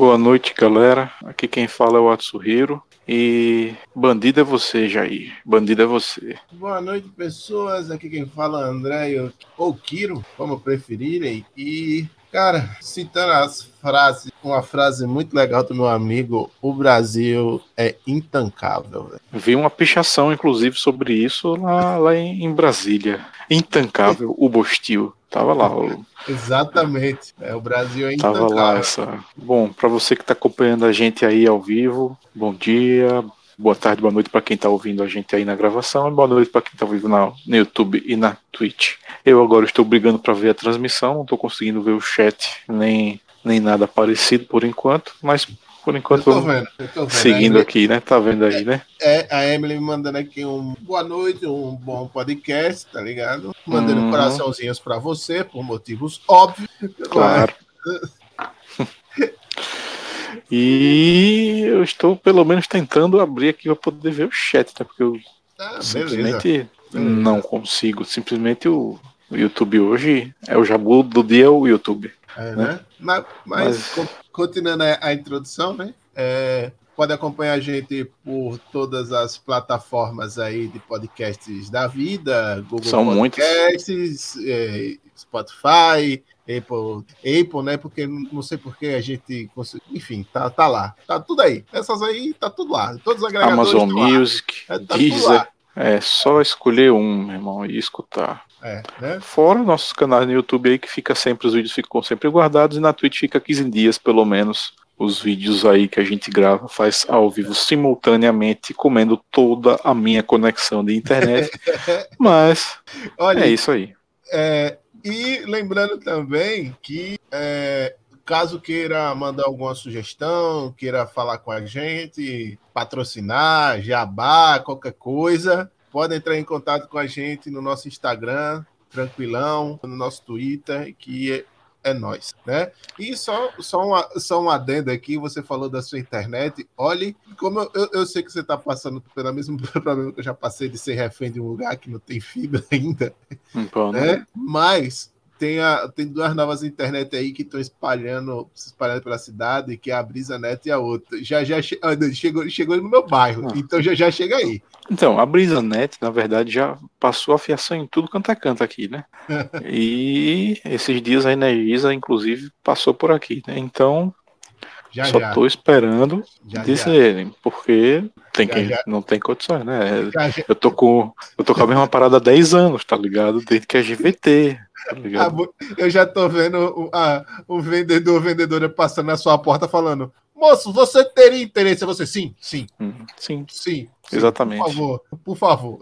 Boa noite, galera. Aqui quem fala é o Atsuhiro. E bandido é você, Jair. Bandido é você. Boa noite, pessoas. Aqui quem fala é André ou Kiro, como preferirem. E, cara, citando as frases, uma frase muito legal do meu amigo: o Brasil é intancável. Véio. Vi uma pichação, inclusive, sobre isso lá, lá em Brasília. Intancável, o Bostil. Tava lá. O... Exatamente. É, o Brasil é intancável. Tava lá essa. Bom, para você que está acompanhando a gente aí ao vivo, bom dia, boa tarde, boa noite para quem está ouvindo a gente aí na gravação e boa noite para quem está ouvindo na, no YouTube e na Twitch. Eu agora estou brigando para ver a transmissão, não estou conseguindo ver o chat nem, nem nada parecido por enquanto, mas por enquanto, eu tô vendo, eu tô vendo. seguindo aqui, né? Tá vendo aí, né? É, a Emily me mandando aqui um boa noite, um bom podcast, tá ligado? Mandando uhum. coraçãozinhos para você, por motivos óbvios. Claro. e eu estou pelo menos tentando abrir aqui para poder ver o chat, né? Porque eu ah, simplesmente beleza. não consigo. Simplesmente o, o YouTube hoje é o jabu do dia o YouTube. É, né? né? Mas, mas, mas, continuando a, introdução, né? É, pode acompanhar a gente por todas as plataformas aí de podcasts da vida, Google São Podcasts, é, Spotify, Apple, Apple, né? Porque não sei porque a gente, enfim, tá, tá lá, tá tudo aí. Essas aí tá tudo lá, todos os agregadores Amazon Music, é, tá Deezer, é só escolher um, meu irmão, e escutar. É, né? Fora nossos canais no YouTube aí que fica sempre, os vídeos ficam sempre guardados e na Twitch fica 15 dias pelo menos os vídeos aí que a gente grava, faz ao vivo simultaneamente, comendo toda a minha conexão de internet. Mas Olha, é isso aí. É, e lembrando também que é, caso queira mandar alguma sugestão, queira falar com a gente, patrocinar, jabá, qualquer coisa, Pode entrar em contato com a gente no nosso Instagram, tranquilão, no nosso Twitter, que é, é nós, né? E só, só, uma, só um adendo aqui, você falou da sua internet. Olhe, como eu, eu, eu sei que você está passando pelo mesmo problema que eu já passei de ser refém de um lugar que não tem fibra ainda, Bom, né? né? Mas tem, a, tem duas novas internet aí que estão espalhando, se espalhando pela cidade, que é a Brisa Net e a outra. Já já che, ah, chegou, chegou no meu bairro, ah. então já já chega aí. Então, a Brisa Net, na verdade, já passou a fiação em tudo quanto é canto aqui, né? e esses dias a Energisa, inclusive, passou por aqui, né? Então, já, Só já. tô esperando já, dizerem, porque tem quem não tem condições, né? Eu tô com eu tô com a mesma parada há 10 anos, tá ligado? Desde que é GVT. Tá ligado? eu já tô vendo o, a, o vendedor, vendedora passando na sua porta falando: Moço, você teria interesse? Você, sim, sim. Hum, sim. Sim. Exatamente. Por favor, por favor.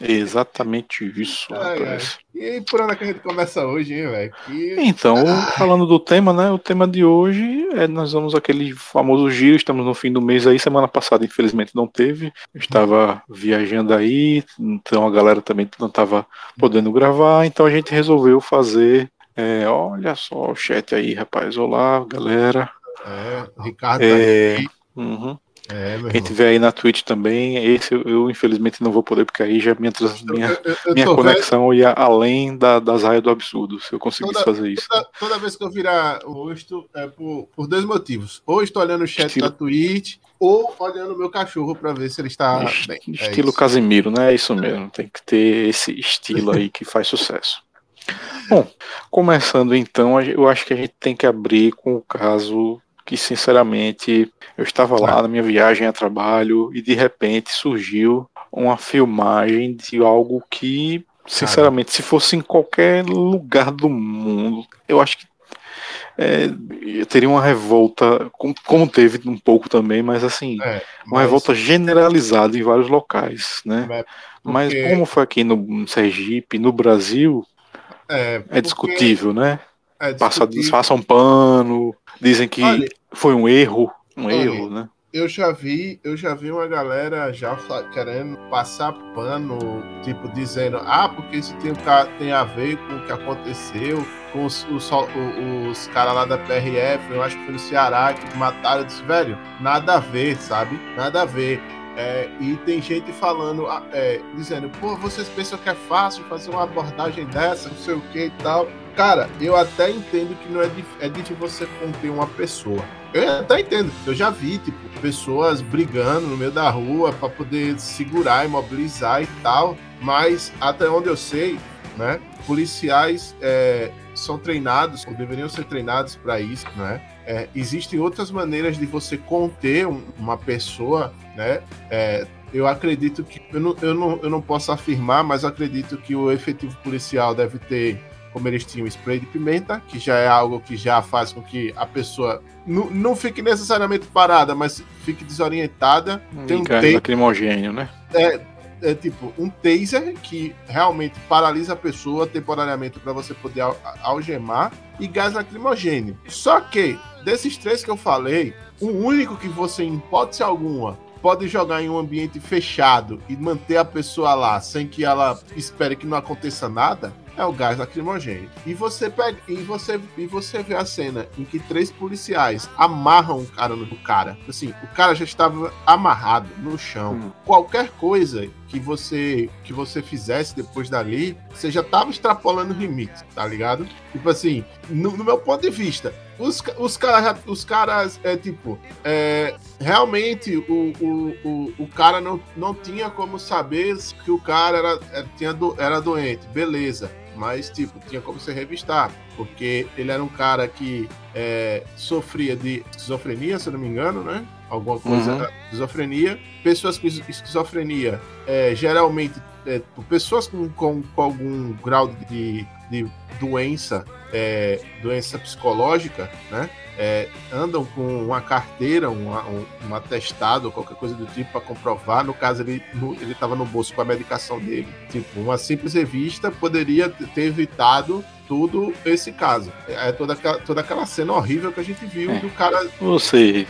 Exatamente isso. Ai, ai. E por onde é que a gente começa hoje, hein, velho? Que... Então, ai. falando do tema, né? O tema de hoje é nós vamos aquele famoso giro, estamos no fim do mês aí, semana passada, infelizmente, não teve. Eu estava viajando aí, então a galera também não estava podendo gravar, então a gente resolveu fazer. É, olha só o chat aí, rapaz. Olá, galera. É, o Ricardo é, tá uhum. É, Quem tiver aí na Twitch também, esse eu, eu, infelizmente não vou poder, porque aí já minha, minha, eu, eu minha conexão vendo... ia além da, das raias do absurdo, se eu conseguisse toda, fazer isso. Toda, toda, vez que eu virar o rosto, é por, por dois motivos. Ou estou olhando o chat estilo... da Twitch, ou olhando o meu cachorro para ver se ele está Est bem. É estilo é Casimiro, né? É isso mesmo. Tem que ter esse estilo aí que faz sucesso. Bom, começando então, eu acho que a gente tem que abrir com o caso que sinceramente eu estava lá na minha viagem a trabalho e de repente surgiu uma filmagem de algo que, sinceramente, se fosse em qualquer lugar do mundo, eu acho que é, teria uma revolta, como teve um pouco também, mas assim, é, mas... uma revolta generalizada em vários locais, né? Porque... Mas como foi aqui no Sergipe, no Brasil, é, é porque... é discutível, né? É discutível. Passa, um pano, dizem que Olha, foi um erro, um Olha, erro, né? Eu já vi, eu já vi uma galera já querendo passar pano, tipo dizendo, ah, porque isso tem, tem a ver com o que aconteceu com os, os, os caras lá da PRF, eu acho que foi no Ceará que mataram, eu disse, velho, nada a ver, sabe? Nada a ver. É, e tem gente falando, é, dizendo, pô, vocês pensam que é fácil fazer uma abordagem dessa, não sei o que e tal. Cara, eu até entendo que não é, dif é difícil você conter uma pessoa. Eu até entendo. Eu já vi, tipo, pessoas brigando no meio da rua para poder segurar, imobilizar e tal. Mas até onde eu sei, né? Policiais é, são treinados, ou deveriam ser treinados para isso, né? É, existem outras maneiras de você conter um, uma pessoa, né? É, eu acredito que eu não, eu, não, eu não posso afirmar, mas acredito que o efetivo policial deve ter, como eles tinham, spray de pimenta, que já é algo que já faz com que a pessoa não, não fique necessariamente parada, mas fique desorientada. Tem um gás lacrimogênio, né? É, é tipo um taser que realmente paralisa a pessoa temporariamente para você poder algemar e gás lacrimogênio. Só que desses três que eu falei, o único que você, em hipótese alguma, pode jogar em um ambiente fechado e manter a pessoa lá sem que ela espere que não aconteça nada é o gás lacrimogêneo. E você pega e você e você vê a cena em que três policiais amarram o cara no cara. Assim, o cara já estava amarrado no chão. Hum. Qualquer coisa que você que você fizesse depois dali, você já estava extrapolando o limite, tá ligado? Tipo assim, no, no meu ponto de vista, os, os, cara, os caras, é tipo, é, realmente o, o, o, o, cara não, não tinha como saber que o cara era, era, é, tinha do, era doente, beleza. Mas, tipo, tinha como se revistar, porque ele era um cara que é, sofria de esquizofrenia, se eu não me engano, né? Alguma coisa uhum. da esquizofrenia. Pessoas com esquizofrenia, é, geralmente, é, pessoas com, com, com algum grau de, de doença é, doença psicológica, né? É, andam com uma carteira, um, um, atestado, qualquer coisa do tipo para comprovar. No caso, ele ele estava no bolso com a medicação dele. Tipo, uma simples revista poderia ter evitado tudo esse caso. É toda aquela, toda aquela cena horrível que a gente viu é. do cara. Você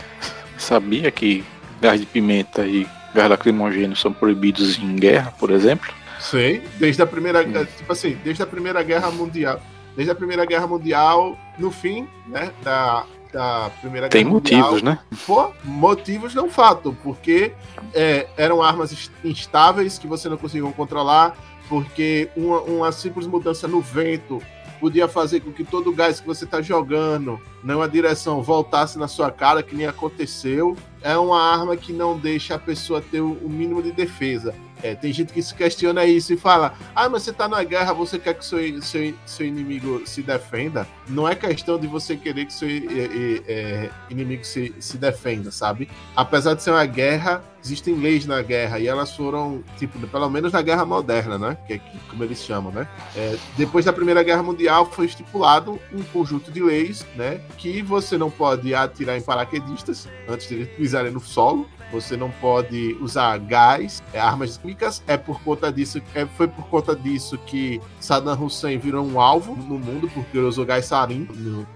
sabia que gás de pimenta e gás lacrimogêneo são proibidos em guerra, por exemplo? Sei, desde a primeira, hum. tipo assim, desde a primeira guerra mundial desde a Primeira Guerra Mundial, no fim, né, da, da Primeira Tem Guerra Mundial. Tem motivos, né? Pô, motivos não fato, porque é, eram armas instáveis que você não conseguia controlar, porque uma, uma simples mudança no vento podia fazer com que todo o gás que você está jogando numa direção voltasse na sua cara, que nem aconteceu. É uma arma que não deixa a pessoa ter o mínimo de defesa. É, tem gente que se questiona isso e fala: ah, mas você tá na guerra, você quer que seu, seu, seu inimigo se defenda? Não é questão de você querer que seu é, é, é, inimigo se, se defenda, sabe? Apesar de ser uma guerra, existem leis na guerra e elas foram, tipo, pelo menos na guerra moderna, né? Que é como eles chamam, né? É, depois da Primeira Guerra Mundial foi estipulado um conjunto de leis, né? Que você não pode atirar em paraquedistas antes de pisarem no solo você não pode usar gás, é, armas químicas. É por conta disso, é, foi por conta disso que Saddam Hussein virou um alvo no mundo porque ele usou gás sarin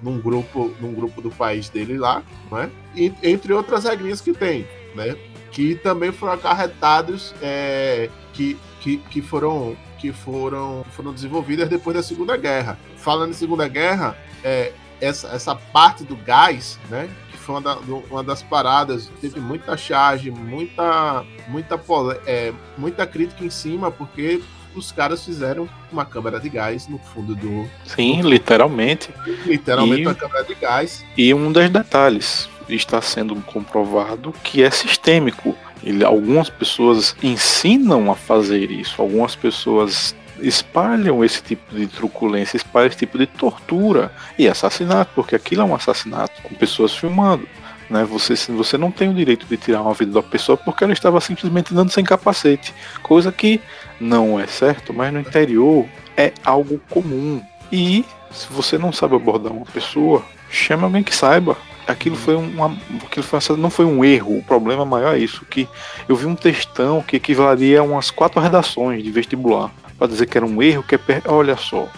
num grupo, num grupo do país dele lá, né? E, entre outras regrinhas que tem, né? Que também foram acarretados, é, que, que, que foram que foram, foram desenvolvidas depois da Segunda Guerra. Falando em Segunda Guerra, é, essa, essa parte do gás, né, foi uma, da, uma das paradas. Teve muita charge, muita, muita, é, muita crítica em cima, porque os caras fizeram uma câmara de gás no fundo do. Sim, literalmente. Literalmente e, uma câmara de gás. E um dos detalhes está sendo comprovado que é sistêmico. Ele, algumas pessoas ensinam a fazer isso, algumas pessoas espalham esse tipo de truculência, espalham esse tipo de tortura e assassinato, porque aquilo é um assassinato com pessoas filmando. Né? Você, você não tem o direito de tirar uma vida da pessoa porque ela estava simplesmente andando sem capacete, coisa que não é certo, mas no interior é algo comum. E se você não sabe abordar uma pessoa, chame alguém que saiba. Aquilo foi uma, aquilo foi, não foi um erro. O problema maior é isso que eu vi um textão que equivaleria a umas quatro redações de vestibular para dizer que era um erro, que é. Olha só,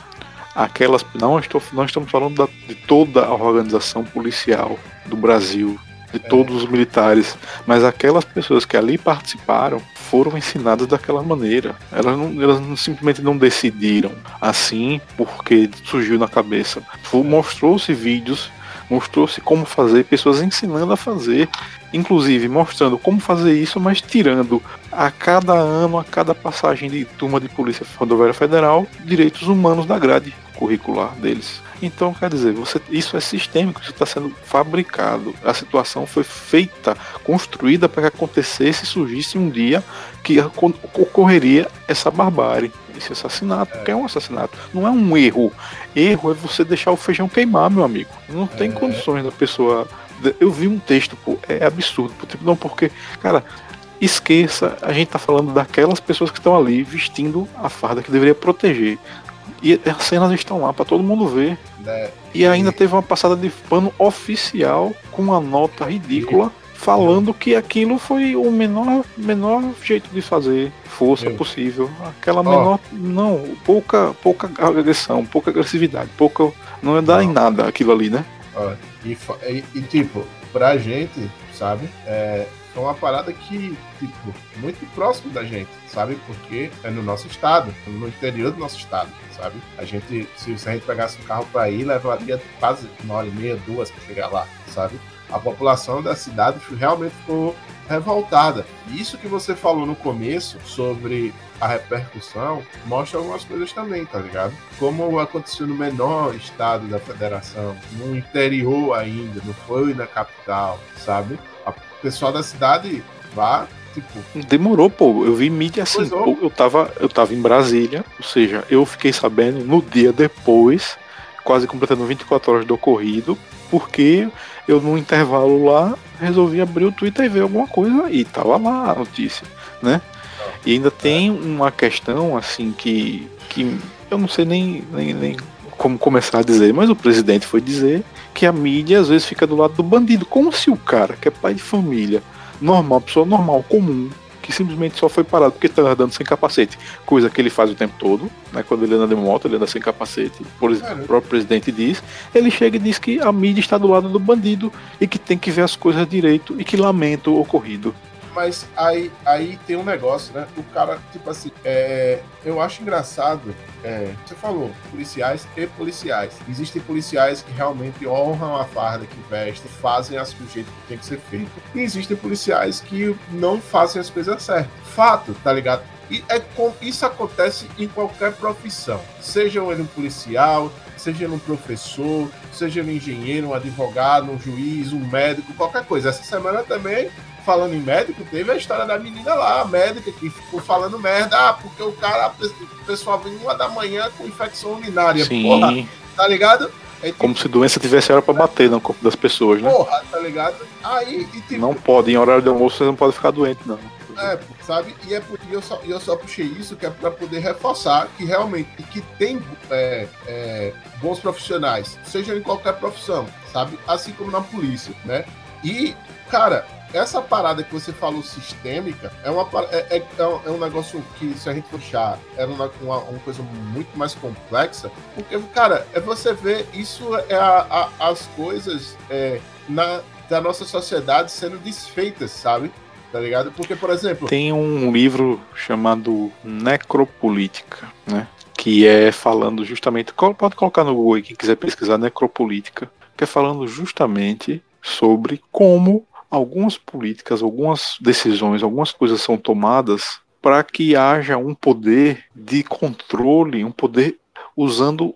aquelas. Não, estou, não estamos falando da, de toda a organização policial do Brasil, de é. todos os militares, mas aquelas pessoas que ali participaram foram ensinadas daquela maneira. Elas, não, elas não, simplesmente não decidiram assim porque surgiu na cabeça. Mostrou-se vídeos mostrou-se como fazer, pessoas ensinando a fazer, inclusive mostrando como fazer isso, mas tirando a cada ano, a cada passagem de turma de Polícia Rodoviária Federal, direitos humanos da grade. curricular deles. Então, quer dizer, você, isso é sistêmico, isso está sendo fabricado. A situação foi feita, construída para que acontecesse e surgisse um dia que ocorreria essa barbárie, esse assassinato, é. que é um assassinato. Não é um erro. Erro é você deixar o feijão queimar, meu amigo. Não tem é. condições da pessoa. Eu vi um texto, pô, é absurdo. Tipo, não, porque, cara, esqueça, a gente tá falando daquelas pessoas que estão ali vestindo a farda que deveria proteger. E as cenas estão lá para todo mundo ver. É, e ainda teve uma passada de pano oficial com uma nota ridícula falando que aquilo foi o menor, menor jeito de fazer força possível. Aquela menor. Oh. Não, pouca, pouca agressão, pouca agressividade, pouca. Não ia dar não. em nada aquilo ali, né? E, e, e, tipo, pra gente, sabe? É, é uma parada que, tipo, muito próximo da gente, sabe? Porque é no nosso estado, no interior do nosso estado, sabe? A gente, se, a gente pegasse um carro para ir, levaria quase uma hora e meia, duas para chegar lá, sabe? A população da cidade realmente ficou revoltada. Isso que você falou no começo sobre a repercussão mostra algumas coisas também, tá ligado? Como aconteceu no menor estado da federação, no interior ainda, não foi na capital, sabe? O pessoal da cidade vá Tipo... Demorou, pô. Eu vi mídia assim. Pô, eu, tava, eu tava em Brasília, ou seja, eu fiquei sabendo no dia depois, quase completando 24 horas do ocorrido, porque eu no intervalo lá resolvi abrir o Twitter e ver alguma coisa e tava lá a notícia, né? E ainda tem uma questão assim que, que eu não sei nem, nem, nem como começar a dizer, mas o presidente foi dizer que a mídia às vezes fica do lado do bandido, como se o cara, que é pai de família, normal, pessoa normal, comum, que simplesmente só foi parado porque estava andando sem capacete, coisa que ele faz o tempo todo, né? Quando ele anda de moto, ele anda sem capacete, por exemplo, o próprio presidente diz, ele chega e diz que a mídia está do lado do bandido e que tem que ver as coisas direito e que lamenta o ocorrido mas aí, aí tem um negócio, né? O cara, tipo assim, é, eu acho engraçado. É, você falou, policiais e policiais. Existem policiais que realmente honram a farda que vestem, fazem as coisas que tem que ser feito. E existem policiais que não fazem as coisas certas. Fato, tá ligado? E é, isso acontece em qualquer profissão. Seja ele um policial, seja ele um professor, seja ele um engenheiro, um advogado, um juiz, um médico, qualquer coisa. Essa semana também falando em médico, teve a história da menina lá, a médica, que ficou falando merda, ah, porque o cara, o pessoal vem uma da manhã com infecção urinária. Sim. Porra, tá ligado? Como tipo, se doença tivesse hora pra bater no corpo das pessoas, né? Porra, tá ligado? Aí, e, tipo, não pode, em horário de almoço você não pode ficar doente, não. É, sabe? E é porque eu só, eu só puxei isso que é para poder reforçar que realmente que tem é, é, bons profissionais, seja em qualquer profissão, sabe? Assim como na polícia, né? E, cara, essa parada que você falou sistêmica é, uma, é, é, é um negócio que, se a gente puxar, é uma, uma, uma, coisa muito mais complexa, porque, cara, é você ver isso é a, a, as coisas é, na, da nossa sociedade sendo desfeitas, sabe? Tá ligado? Porque, por exemplo. Tem um livro chamado Necropolítica, né? Que é falando justamente. Pode colocar no Google quem quiser pesquisar Necropolítica, que é falando justamente sobre como algumas políticas, algumas decisões, algumas coisas são tomadas para que haja um poder de controle, um poder usando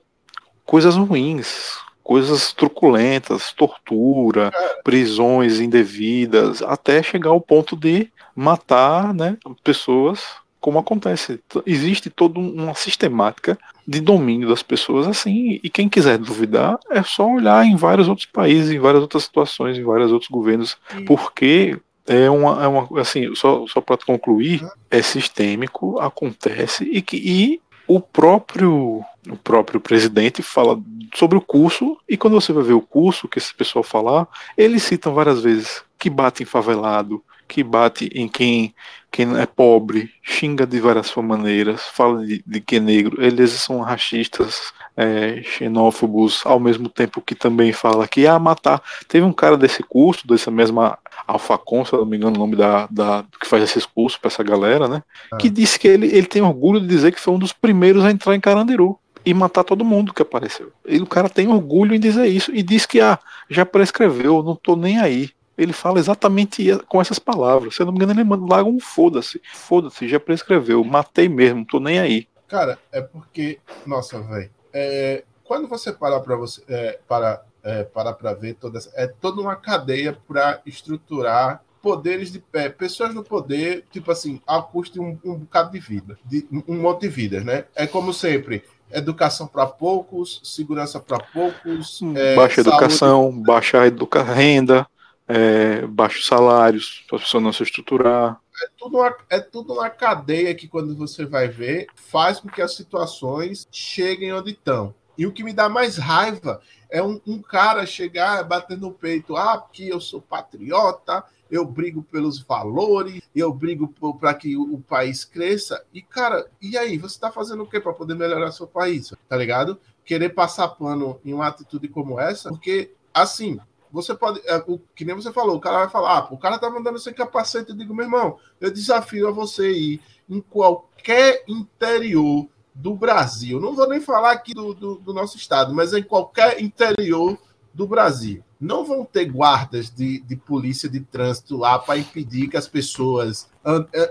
coisas ruins, coisas truculentas, tortura, prisões indevidas, até chegar ao ponto de matar né, pessoas como acontece. Existe toda uma sistemática de domínio das pessoas assim, e quem quiser duvidar é só olhar em vários outros países, em várias outras situações, em vários outros governos, porque é uma, é uma assim, só, só para concluir, é sistêmico, acontece e que e o próprio o próprio presidente fala sobre o curso e quando você vai ver o curso que esse pessoal falar, eles citam várias vezes que bate em favelado, que bate em quem, quem é pobre, xinga de várias maneiras, fala de, de que é negro, eles são racistas, é, xenófobos, ao mesmo tempo que também fala que ah, matar. Teve um cara desse curso, dessa mesma Alfacon, se eu não me engano o nome da, da que faz esses cursos para essa galera, né? Ah. Que disse que ele, ele tem orgulho de dizer que foi um dos primeiros a entrar em Carandiru e matar todo mundo que apareceu. E o cara tem orgulho em dizer isso e diz que ah, já prescreveu, não tô nem aí ele fala exatamente com essas palavras. Se eu não me engano, ele manda lá um foda-se. Foda-se, já prescreveu. Matei mesmo, tô nem aí. Cara, é porque. Nossa, velho. É, quando você para para você é, para é, para para ver toda essa, é toda uma cadeia para estruturar poderes de pé, pessoas no poder, tipo assim, a custo de um, um bocado de vida, de um monte de vidas, né? É como sempre, educação para poucos, segurança para poucos, é, baixa saúde... educação, baixa educa renda, é, baixos salários, para a pessoa não se estruturar. É tudo, uma, é tudo uma cadeia que, quando você vai ver, faz com que as situações cheguem onde estão. E o que me dá mais raiva é um, um cara chegar batendo no peito, ah, porque eu sou patriota, eu brigo pelos valores, eu brigo para que o, o, país cresça. E, cara, e aí? Você está fazendo o quê para poder melhorar seu país? Tá ligado? Querer passar pano em uma atitude como essa, porque, assim, você pode, é, o, que nem você falou, o cara vai falar, ah, o cara tá mandando sem capacete, eu digo, meu irmão, eu desafio a você ir em qualquer interior do Brasil, não vou nem falar aqui do, do, do nosso estado, mas em qualquer interior do Brasil. Não vão ter guardas de, de polícia de trânsito lá para impedir que as pessoas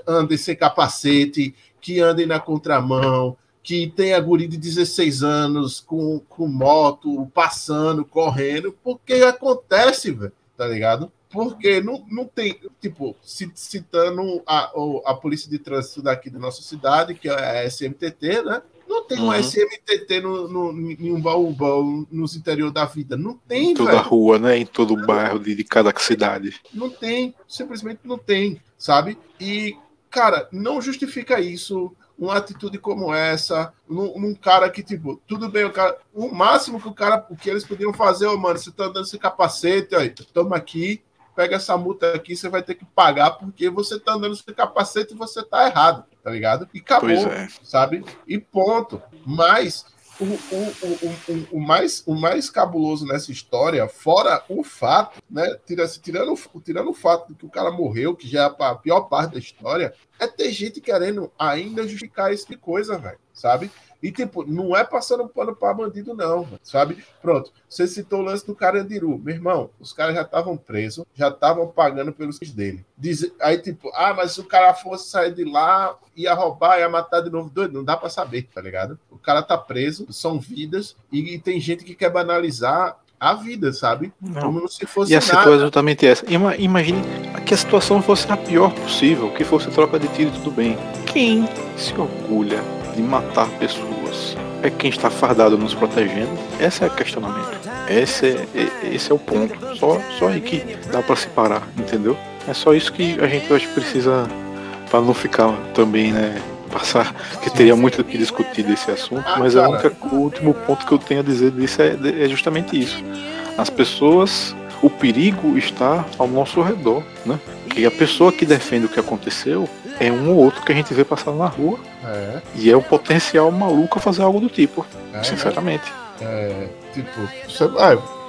andem sem capacete, que andem na contramão, que tenha guri de 16 anos com, com moto, passando, correndo, porque acontece, velho, tá ligado? Porque não, não tem, tipo, citando a, a polícia de trânsito daqui da nossa cidade, que é a SMTT, né? Não tem uhum. um SMTT no, no, em um baú nos interior da vida. Não tem, Em toda velho. rua, né? Em todo não, bairro de, de cada cidade. Não tem, simplesmente não tem, sabe? E, cara, não justifica isso uma atitude como essa, num, num, cara que, tipo, tudo bem, o, cara, o máximo que o cara, o que eles podiam fazer, ô, oh, mano, você tá andando sem capacete, aí, toma aqui, pega essa multa aqui, você vai ter que pagar porque você tá andando sem capacete e você tá errado, tá ligado? E acabou, é. sabe? E ponto. Mas o, o, o, o, mais, o mais cabuloso nessa história, fora o fato, né? Tirando, tirando o fato de que o cara morreu, que já é a pior parte da história, é ter gente querendo ainda justificar esse tipo de coisa, velho, sabe? E, tipo, não é passando pano para bandido, não, sabe? Pronto, você citou o lance do Carandiru. Meu irmão, os caras já estavam presos, já estavam pagando pelos dele. Diz, aí, tipo, ah, mas se o cara fosse sair de lá, ia roubar, ia matar de novo, doido, não dá para saber, tá ligado? O cara tá preso, são vidas, e, e tem gente que quer banalizar a vida, sabe? Não. Como se fosse E a situação é exatamente essa. Imagine que a situação fosse a pior possível, que fosse troca de tiro e tudo bem. Quem se orgulha de matar pessoas é quem está fardado nos protegendo? Esse é o questionamento. Esse é, esse é o ponto. Só, só aí que dá para se parar, entendeu? É só isso que a gente que precisa para não ficar também, né? Passar, que teria muito que discutir desse assunto, ah, mas é o último ponto que eu tenho a dizer disso é, é justamente isso. As pessoas, o perigo está ao nosso redor, né? Que a pessoa que defende o que aconteceu é um ou outro que a gente vê passando na rua. É. E é o potencial maluco a fazer algo do tipo, é, sinceramente. É, tipo,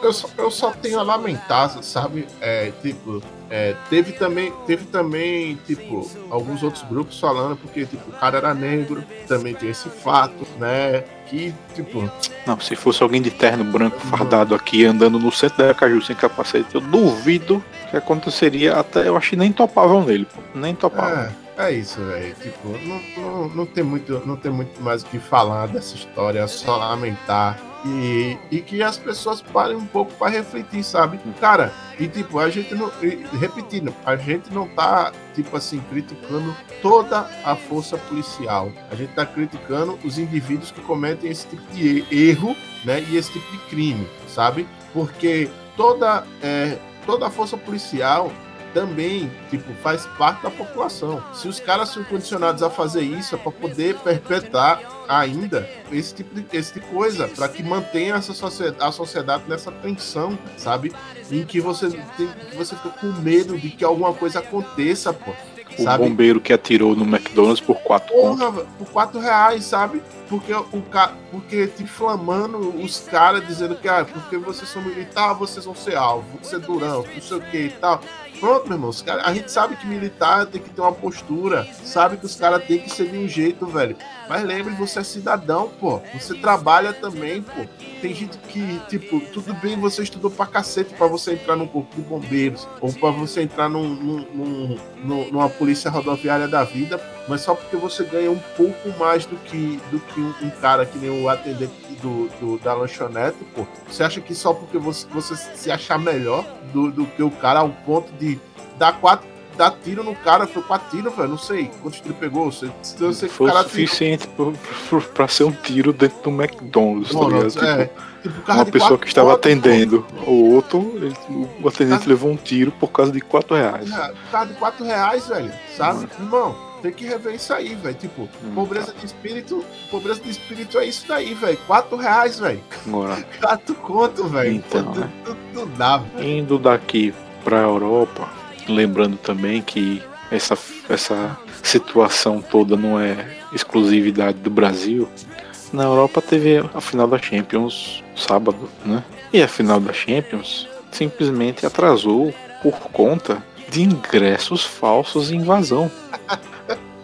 eu, só, eu só tenho a lamentar, sabe? É, tipo, é, teve também, teve também, tipo, alguns outros grupos falando, porque, tipo, o cara era negro, também tem esse fato, né? Que, tipo. Não, se fosse alguém de terno branco fardado aqui andando no centro da Caju sem capacete, eu duvido que aconteceria até. Eu acho que nem topavam nele, pô. Nem topavam. É. É isso, velho. Tipo, não, não, não, tem muito, não tem muito mais o que falar dessa história, é só lamentar. E, e que as pessoas parem um pouco para refletir, sabe? Cara, e tipo, a gente não. repetindo, a gente não tá, tipo assim, criticando toda a força policial. A gente tá criticando os indivíduos que cometem esse tipo de erro, né? E esse tipo de crime, sabe? Porque toda, é, toda a força policial também, tipo, faz parte da população. Se os caras são condicionados a fazer isso, é para poder perpetuar ainda esse tipo de, esse tipo de coisa, para que mantenha essa sociedade, a sociedade nessa tensão, sabe? Em que você tem, que você fica com medo de que alguma coisa aconteça, pô. O sabe? bombeiro que atirou no McDonald's por quatro Porra, por quatro reais, sabe? Porque o ca... porque te inflamando os caras dizendo que ah, porque vocês são militar, vocês vão ser alvo, vão ser durão, não sei o que e tal. Pronto, meu irmão, os cara, a gente sabe que militar tem que ter uma postura, sabe que os caras têm que ser de um jeito, velho. Mas lembre, você é cidadão, pô. Você trabalha também, pô. Tem gente que, tipo, tudo bem, você estudou pra cacete pra você entrar num corpo de bombeiros, ou pra você entrar num, num, num, numa polícia rodoviária da vida, mas só porque você ganha um pouco mais do que, do que que um, um cara que nem o atendente do, do, da lanchonete, pô, você acha que só porque você, você se achar melhor do, do que o cara ao ponto de dar quatro dar tiro no cara, foi quatro tiros, velho. Não sei quantos tiros pegou. Você, você foi o suficiente para ser um tiro dentro do McDonald's, tá ligado? É, tipo, tipo uma pessoa que estava atendendo o outro, ele, o atendente levou um tiro por causa de quatro reais. É, por causa de quatro reais, velho. Sabe? Hum. Irmão, tem que rever isso aí, velho. Tipo, hum, pobreza tá. de espírito, pobreza de espírito é isso daí, velho. Quatro reais, velho. Quatro conto, velho. Então, tudo, né? tudo, tudo dá. Indo daqui pra Europa, lembrando também que essa, essa situação toda não é exclusividade do Brasil. Na Europa teve a final da Champions sábado, né? E a final da Champions simplesmente atrasou por conta de ingressos falsos e invasão.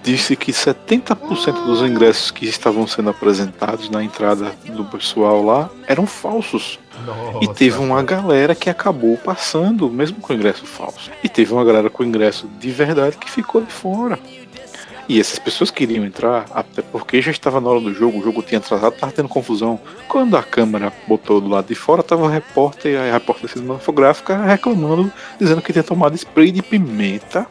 Disse que 70% dos ingressos que estavam sendo apresentados na entrada do pessoal lá eram falsos. Nossa, e teve uma galera que acabou passando, mesmo com ingresso falso. E teve uma galera com ingresso de verdade que ficou de fora. E essas pessoas queriam entrar, até porque já estava na hora do jogo, o jogo tinha atrasado, estava tendo confusão. Quando a câmera botou do lado de fora, estava o repórter e a repórter cinematográfica reclamando, dizendo que tinha tomado spray de pimenta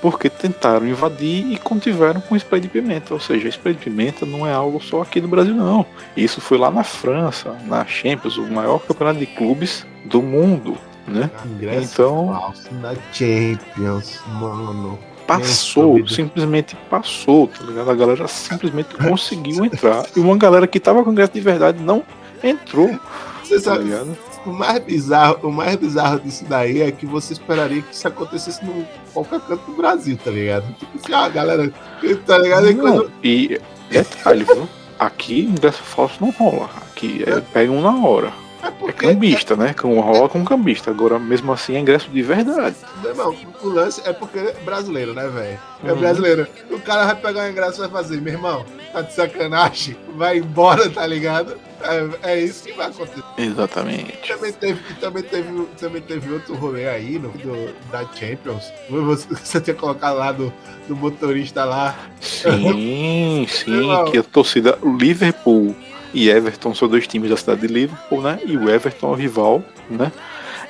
porque tentaram invadir e contiveram com spray de pimenta. Ou seja, spray de pimenta não é algo só aqui no Brasil, não. Isso foi lá na França, na Champions, o maior campeonato de clubes do mundo. Né? Ingresso então, falso na Champions, mano. Passou, simplesmente passou, tá ligado? A galera simplesmente conseguiu entrar. E uma galera que tava com ingresso de verdade não entrou. Você tá sabe, ligado? O mais bizarro, o mais bizarro disso daí é que você esperaria que isso acontecesse em qualquer canto do Brasil, tá ligado? Tipo assim, ah, galera, tá ligado? Não, quando... E detalhe, viu? Aqui ingresso falso não rola. Aqui é, é. pega um na hora. É, porque, é cambista, né? Com rola com cambista. Agora, mesmo assim, é ingresso de verdade. Não, o lance é porque é brasileiro, né, velho? É uhum. brasileiro. O cara vai pegar o ingresso e vai fazer, meu irmão, tá de sacanagem, vai embora, tá ligado? É, é isso que vai acontecer. Exatamente. Também teve, também teve, também teve outro rolê aí no, do, da Champions. Você, você tinha colocado lá do, do motorista lá. Sim, sim, que a torcida Liverpool e Everton são dois times da cidade de Liverpool, né? E o Everton é o rival, né?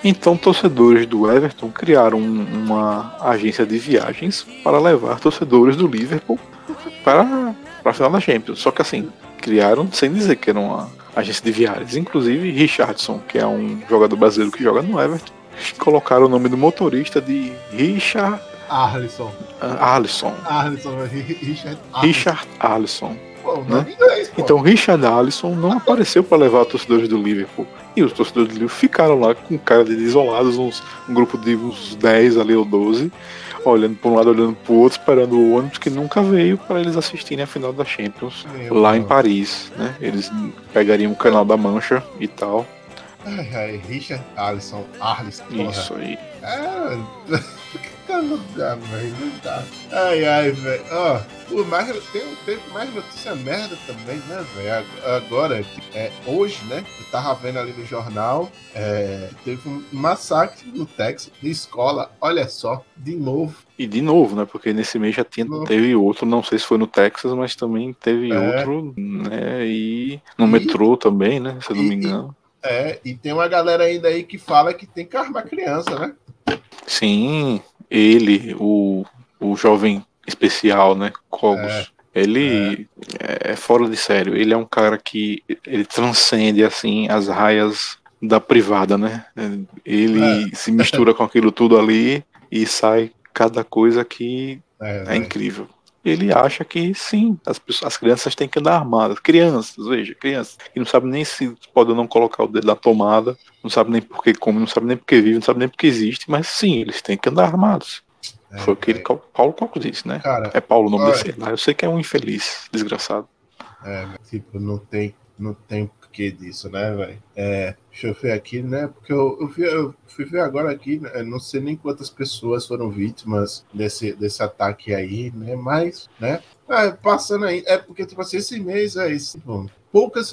Então, torcedores do Everton criaram uma agência de viagens para levar torcedores do Liverpool para, para a final da Champions. Só que assim, criaram sem dizer que era uma agência de viagens. Inclusive, Richardson, que é um jogador brasileiro que joga no Everton, colocaram o nome do motorista de Richard. Arlisson. Uh, Arlisson. Arlisson, Richard Arlisson. Richard Arlisson. Né? então Richard Alisson não apareceu para levar torcedores do Liverpool. E os torcedores do Liverpool ficaram lá com cara de isolados, uns, um grupo de uns 10 ali ou 12, olhando para um lado, olhando para o outro, esperando o ônibus que nunca veio para eles assistirem a final da Champions Meu lá Deus. em Paris, né? Eles pegariam o canal da Mancha e tal. Ai, ai, Richard Alisson, Isso aí. É, tá no lugar, velho, não dá. Ai, ai, velho, ó. Pô, mais, tem, tem mais notícia merda também, né, velho? Agora, é, hoje, né? Eu tava vendo ali no jornal, é, teve um massacre no Texas, de escola, olha só, de novo. E de novo, né? Porque nesse mês já tinha, teve outro, não sei se foi no Texas, mas também teve é. outro, né? E no e, metrô também, né? Se eu não me engano. é, e tem uma galera ainda aí que fala que tem que armar criança, né? Sim, ele, o, o jovem especial, né? Cogos. É, ele é. é. fora de sério. Ele é um cara que ele transcende assim as raias da privada, né? Ele é. se mistura com aquilo tudo ali e sai cada coisa que é, é incrível. Ele acha que sim, as, pessoas, as crianças têm que andar armadas. Crianças, veja, crianças que não sabem nem se pode ou não colocar o dedo na tomada, não sabem nem por que come, não sabem nem por que vive, não sabem nem por que existe, mas sim, eles têm que andar armados. É, Foi o que ele, é. Paulo Coco disse, né? Cara, é Paulo o nome olha, desse lá. Eu sei que é um infeliz, desgraçado. É, tipo, não tem, não tem porquê disso, né, velho? É, deixa eu ver aqui, né? Porque eu, eu, vi, eu fui ver agora aqui, né? não sei nem quantas pessoas foram vítimas desse, desse ataque aí, né? Mas, né? É, passando aí, é porque, tipo assim, esse mês é isso. Tipo, poucas,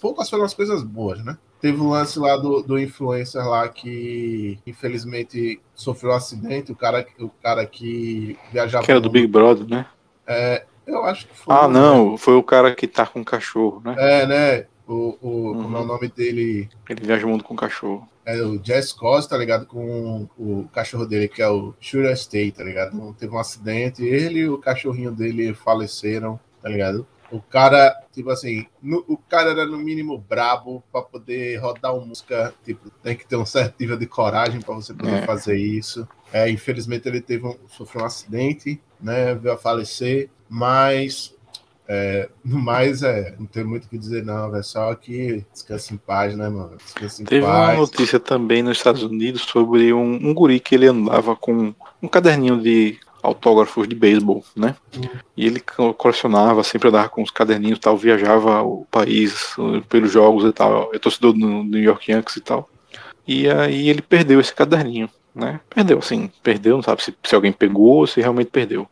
poucas foram as coisas boas, né? Teve um lance lá do, do influencer lá que infelizmente sofreu um acidente, o cara, o cara que viajava. Que era do Big Brother, né? É, Eu acho que foi. Ah, não, foi o cara que tá com o cachorro, né? É, né? O, o, uhum. Como é o nome dele? Ele viaja o mundo com o cachorro. É o Jazz Costa, tá ligado? Com o cachorro dele, que é o Shura State, tá ligado? Então, teve um acidente, ele e o cachorrinho dele faleceram, tá ligado? O cara, tipo assim, no, o cara era no mínimo brabo para poder rodar uma música. Tipo, tem que ter um certo nível de coragem para você poder é. fazer isso. É, infelizmente ele teve um, sofreu um acidente, né? Veio a falecer, mas é, no mais, é, não tem muito o que dizer, não, é só que descansa em paz, né, mano? Descansa em Teve paz. uma notícia também nos Estados Unidos sobre um, um guri que ele andava com um caderninho de autógrafos de beisebol, né? Uhum. E ele colecionava, sempre andava com os caderninhos e tal, viajava o país pelos jogos e tal, é torcedor do New York Yankees e tal. E aí ele perdeu esse caderninho, né? Perdeu, assim, perdeu, não sabe se, se alguém pegou ou se realmente perdeu.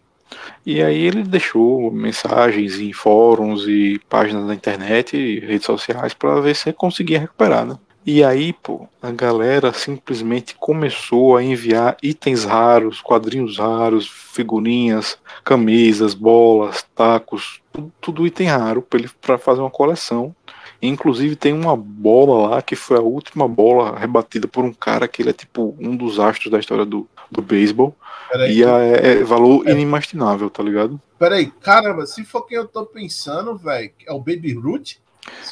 E aí ele deixou mensagens em fóruns e páginas da internet e redes sociais para ver se conseguia recuperar, né? E aí, pô, a galera simplesmente começou a enviar itens raros, quadrinhos raros, figurinhas, camisas, bolas, tacos, tudo, tudo item raro para fazer uma coleção. Inclusive tem uma bola lá que foi a última bola rebatida por um cara que ele é tipo um dos astros da história do, do beisebol. E é, é valor inimaginável, tá ligado? Peraí, caramba, se for quem eu tô pensando, velho, é o Baby Ruth?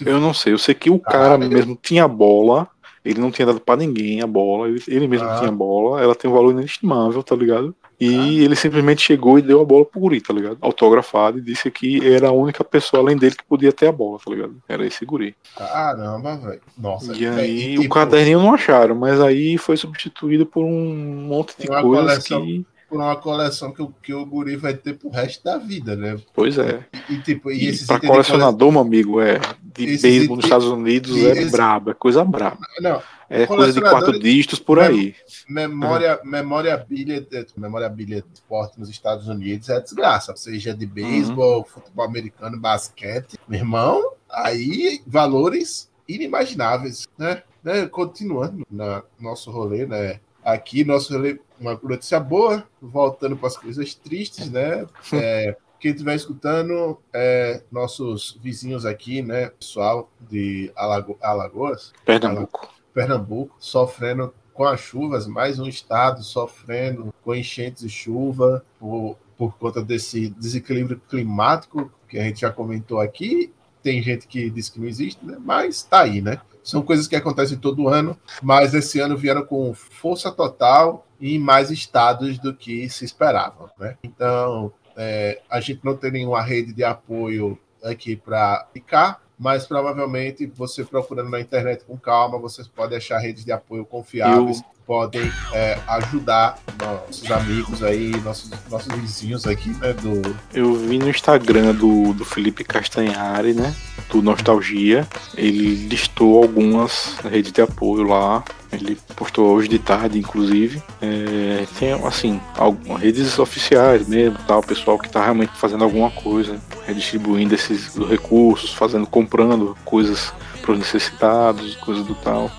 Eu não sei, eu sei que o cara ah, mesmo eu... tinha bola, ele não tinha dado para ninguém a bola, ele, ele mesmo ah. tinha bola, ela tem um valor inestimável, tá ligado? E ah. ele simplesmente chegou e deu a bola pro guri, tá ligado? Autografado e disse que era a única pessoa além dele que podia ter a bola, tá ligado? Era esse guri. Caramba, velho. Nossa. E aí e, tipo... o caderninho não acharam, mas aí foi substituído por um monte de coisas coleção... que por uma coleção que, que o guri vai ter pro resto da vida, né? Pois é. E, tipo, e, e para colecionador, meu amigo, é de beisebol nos Estados Unidos é esse... braba, é coisa braba. Não, é coisa de quatro dígitos por aí. Memória, uhum. memória bilha, memória bilha de esporte nos Estados Unidos é desgraça, seja de beisebol, uhum. futebol americano, basquete, meu irmão, aí valores inimagináveis, né? né? Continuando na nosso rolê, né? Aqui, nosso uma notícia boa, voltando para as coisas tristes, né? É, quem estiver escutando, é, nossos vizinhos aqui, né, pessoal de Alago Alagoas, Pernambuco. Pernambuco, sofrendo com as chuvas, mais um estado sofrendo com enchentes e chuva por, por conta desse desequilíbrio climático que a gente já comentou aqui. Tem gente que diz que não existe, né? mas está aí, né? São coisas que acontecem todo ano, mas esse ano vieram com força total em mais estados do que se esperava. Né? Então, é, a gente não tem nenhuma rede de apoio aqui para ficar, mas provavelmente você procurando na internet com calma, vocês podem achar redes de apoio confiáveis, Eu... podem é, ajudar nossos amigos aí, nossos, nossos vizinhos aqui, né? Do... Eu vi no Instagram do, do Felipe Castanhari, né? Do Nostalgia. Ele listou algumas redes de apoio lá. Ele postou hoje de tarde, inclusive. É, tem, assim, algumas redes oficiais mesmo, tal, pessoal que tá realmente fazendo alguma coisa, redistribuindo esses recursos, fazendo, comprando coisas para os necessitados, coisas do tal.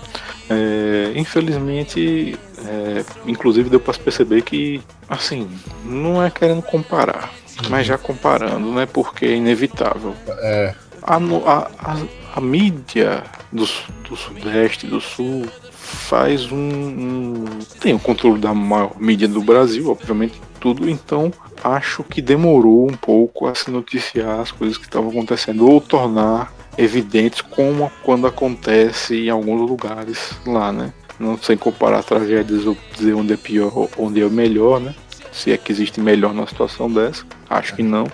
É, infelizmente, é, inclusive deu para perceber que, assim, não é querendo comparar, mas já comparando, né? Porque é inevitável. É. A, a, a, a mídia do, do Sudeste, do Sul, faz um, um, tem o controle da maior mídia do Brasil, obviamente tudo, então acho que demorou um pouco a se noticiar as coisas que estavam acontecendo ou tornar evidentes como quando acontece em alguns lugares lá, né? Não sem comparar tragédias ou dizer onde é pior, onde é melhor, né? Se é que existe melhor numa situação dessa, acho que não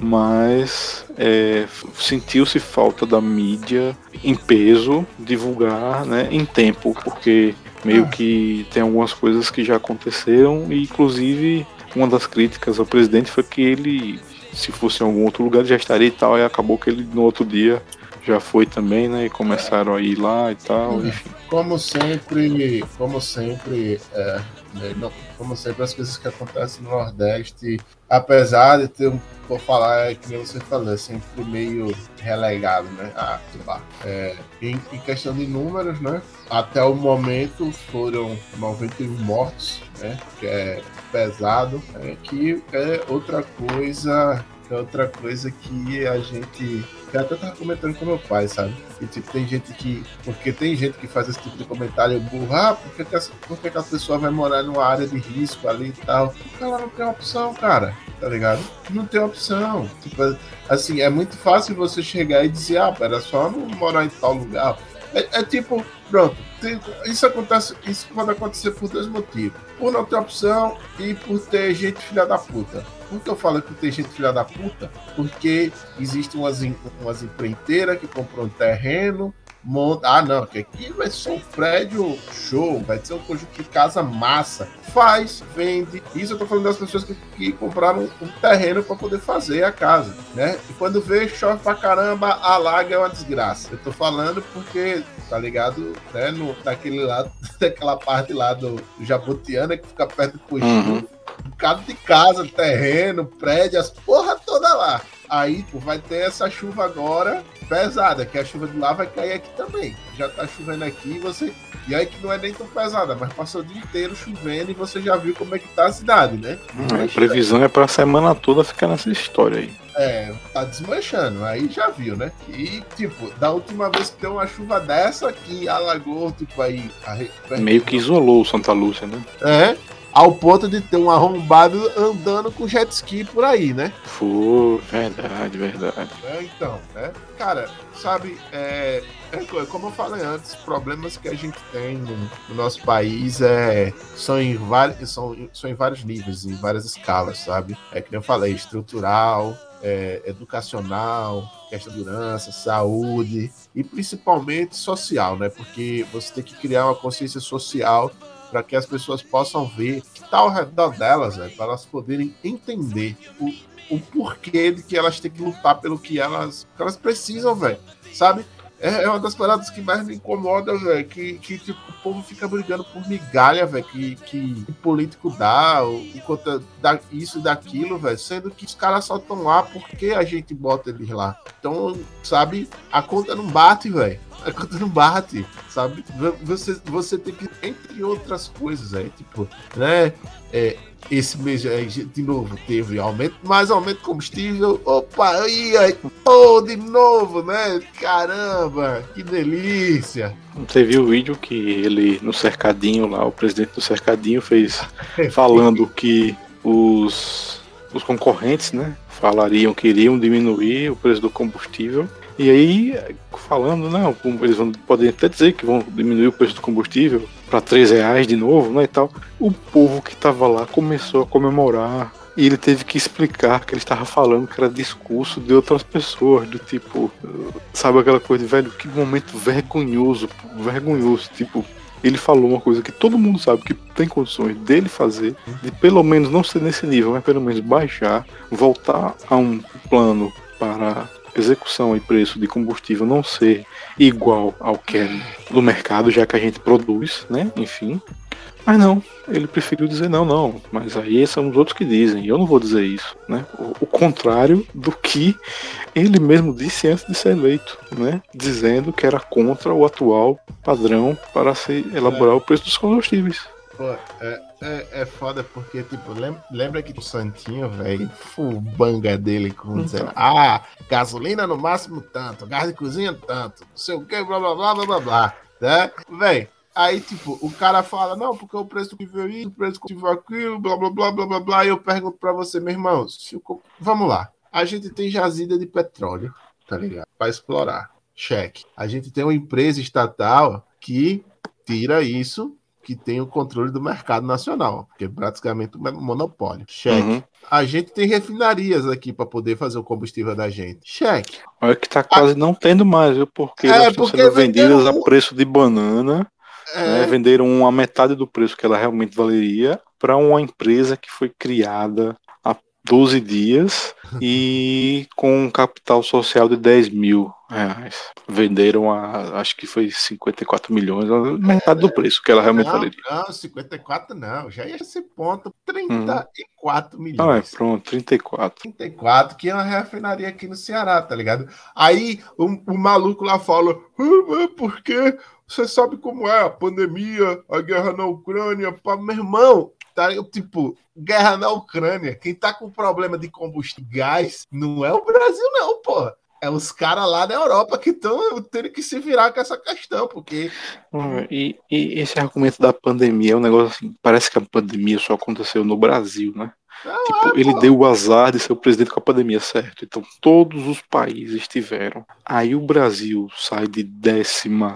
mas é, sentiu-se falta da mídia em peso divulgar né, em tempo, porque meio que tem algumas coisas que já aconteceram e inclusive uma das críticas ao presidente foi que ele, se fosse em algum outro lugar, já estaria e tal, e acabou que ele no outro dia já foi também, né? E começaram a ir lá e tal, é. enfim. Como sempre, como sempre, é, né, não, como sempre as coisas que acontecem no Nordeste, apesar de ter um, vou falar, é que você falou, é sempre meio relegado, né? Ah, lá. É, em, em, questão de números, né? Até o momento foram 91 mortos, né? Que é pesado, é, que é outra coisa é outra coisa que a gente. Eu até tava comentando com meu pai, sabe? E tipo, tem gente que. Porque tem gente que faz esse tipo de comentário burro, ah, por que, que, essa, por que, que a pessoa vai morar numa área de risco ali e tal? Porque ela não tem opção, cara. Tá ligado? Não tem opção. Tipo, assim, é muito fácil você chegar e dizer, ah, era só não morar em tal lugar. É, é tipo, pronto, tem, isso acontece, isso pode acontecer por dois motivos. Por não ter opção e por ter gente filha da puta. Por que eu falo que tem gente filha da puta? Porque existem umas, umas empreiteiras que compram um terreno, monta. Ah, não, que aqui vai ser um prédio show, vai ser um conjunto de casa massa. Faz, vende. Isso eu tô falando das pessoas que, que compraram um terreno para poder fazer a casa, né? E quando vê, chove pra caramba, alaga é uma desgraça. Eu tô falando porque, tá ligado, né? No, daquele lado, daquela parte lá do, do Jabutiana que fica perto do Coxinho. Uhum. Um bocado de casa, terreno, prédio, as porra toda lá. Aí vai ter essa chuva agora pesada, que a chuva de lá vai cair aqui também. Já tá chovendo aqui você. E aí que não é nem tão pesada, mas passou o dia inteiro chovendo e você já viu como é que tá a cidade, né? Hum, a previsão é pra semana toda ficar nessa história aí. É, tá desmanchando, aí já viu, né? E, tipo, da última vez que deu uma chuva dessa aqui, alagou, tipo, aí. A... Meio que isolou Santa Lúcia, né? É, ao ponto de ter um arrombado andando com jet ski por aí, né? Foi, verdade, verdade. É, então, né? Cara, sabe, é, é, como eu falei antes, problemas que a gente tem no, no nosso país é, são, em vários, são, são em vários níveis, em várias escalas, sabe? É que eu falei, estrutural, é, educacional, questão de segurança, saúde e principalmente social, né? Porque você tem que criar uma consciência social para que as pessoas possam ver que está ao redor delas, para elas poderem entender o, o porquê de que elas têm que lutar pelo que elas, que elas precisam, velho. Sabe? É, é uma das paradas que mais me incomoda, velho. Que, que tipo, o povo fica brigando por migalha, velho. Que, que político dá, enquanto dá isso e daquilo, velho. Sendo que os caras só estão lá porque a gente bota eles lá. Então, sabe, a conta não bate, velho. A conta não bate, sabe? Você, você tem que, entre outras coisas, aí, tipo, né? É, esse mês de novo teve aumento, mais aumento de combustível. Opa, aí, aí, oh, de novo, né? Caramba, que delícia. Você viu o vídeo que ele no cercadinho lá, o presidente do cercadinho fez falando que os, os concorrentes, né, falariam que iriam diminuir o preço do combustível e aí, falando, não, eles vão, podem até dizer que vão diminuir o preço do combustível para 3 reais de novo, né, e tal. O povo que estava lá começou a comemorar e ele teve que explicar que ele estava falando que era discurso de outras pessoas, do tipo, sabe aquela coisa, velho, que momento vergonhoso, vergonhoso, tipo, ele falou uma coisa que todo mundo sabe que tem condições dele fazer, de pelo menos não ser nesse nível, mas pelo menos baixar, voltar a um plano para execução e preço de combustível não ser igual ao que é do mercado, já que a gente produz, né? Enfim. Mas não, ele preferiu dizer não, não. Mas aí são os outros que dizem. Eu não vou dizer isso, né? O, o contrário do que ele mesmo disse antes de ser eleito, né? Dizendo que era contra o atual padrão para se elaborar o preço dos combustíveis. Pô, é, é, é foda porque, tipo, lembra, lembra que o Santinho, velho, banga dele com dizendo, ah, gasolina no máximo tanto, gás de cozinha tanto, não sei o que, blá blá blá blá blá blá, né? Velho, aí, tipo, o cara fala, não, porque o preço que veio isso, o preço que veio aquilo, blá blá blá blá blá blá, e eu pergunto pra você, meu irmão, se vamos lá, a gente tem jazida de petróleo, tá ligado? Pra explorar, cheque. A gente tem uma empresa estatal que tira isso que tem o controle do mercado nacional, porque é praticamente um monopólio. Cheque. Uhum. A gente tem refinarias aqui para poder fazer o combustível da gente. Cheque. Olha que tá quase a... não tendo mais, viu? Porque é, elas estão sendo vendidas a preço de banana. É... Né? Venderam uma metade do preço que ela realmente valeria para uma empresa que foi criada 12 dias e com um capital social de 10 mil reais. Venderam a, acho que foi 54 milhões, metade do preço que ela realmente não, valeria. Não, 54 não, já ia ser ponto 34 hum. milhões. Ah, é, pronto, 34. 34, que é uma refinaria aqui no Ceará, tá ligado? Aí o, o maluco lá fala, ah, por que você sabe como é a pandemia, a guerra na Ucrânia, pá, meu irmão. Tá, tipo, guerra na Ucrânia. Quem tá com problema de combustível gás não é o Brasil, não, pô é os caras lá da Europa que estão tendo que se virar com essa questão, porque. E, e, esse argumento da pandemia é um negócio assim, parece que a pandemia só aconteceu no Brasil, né? Não, tipo, é, ele deu o azar de ser o presidente com a pandemia, certo? Então todos os países tiveram. Aí o Brasil sai de décima,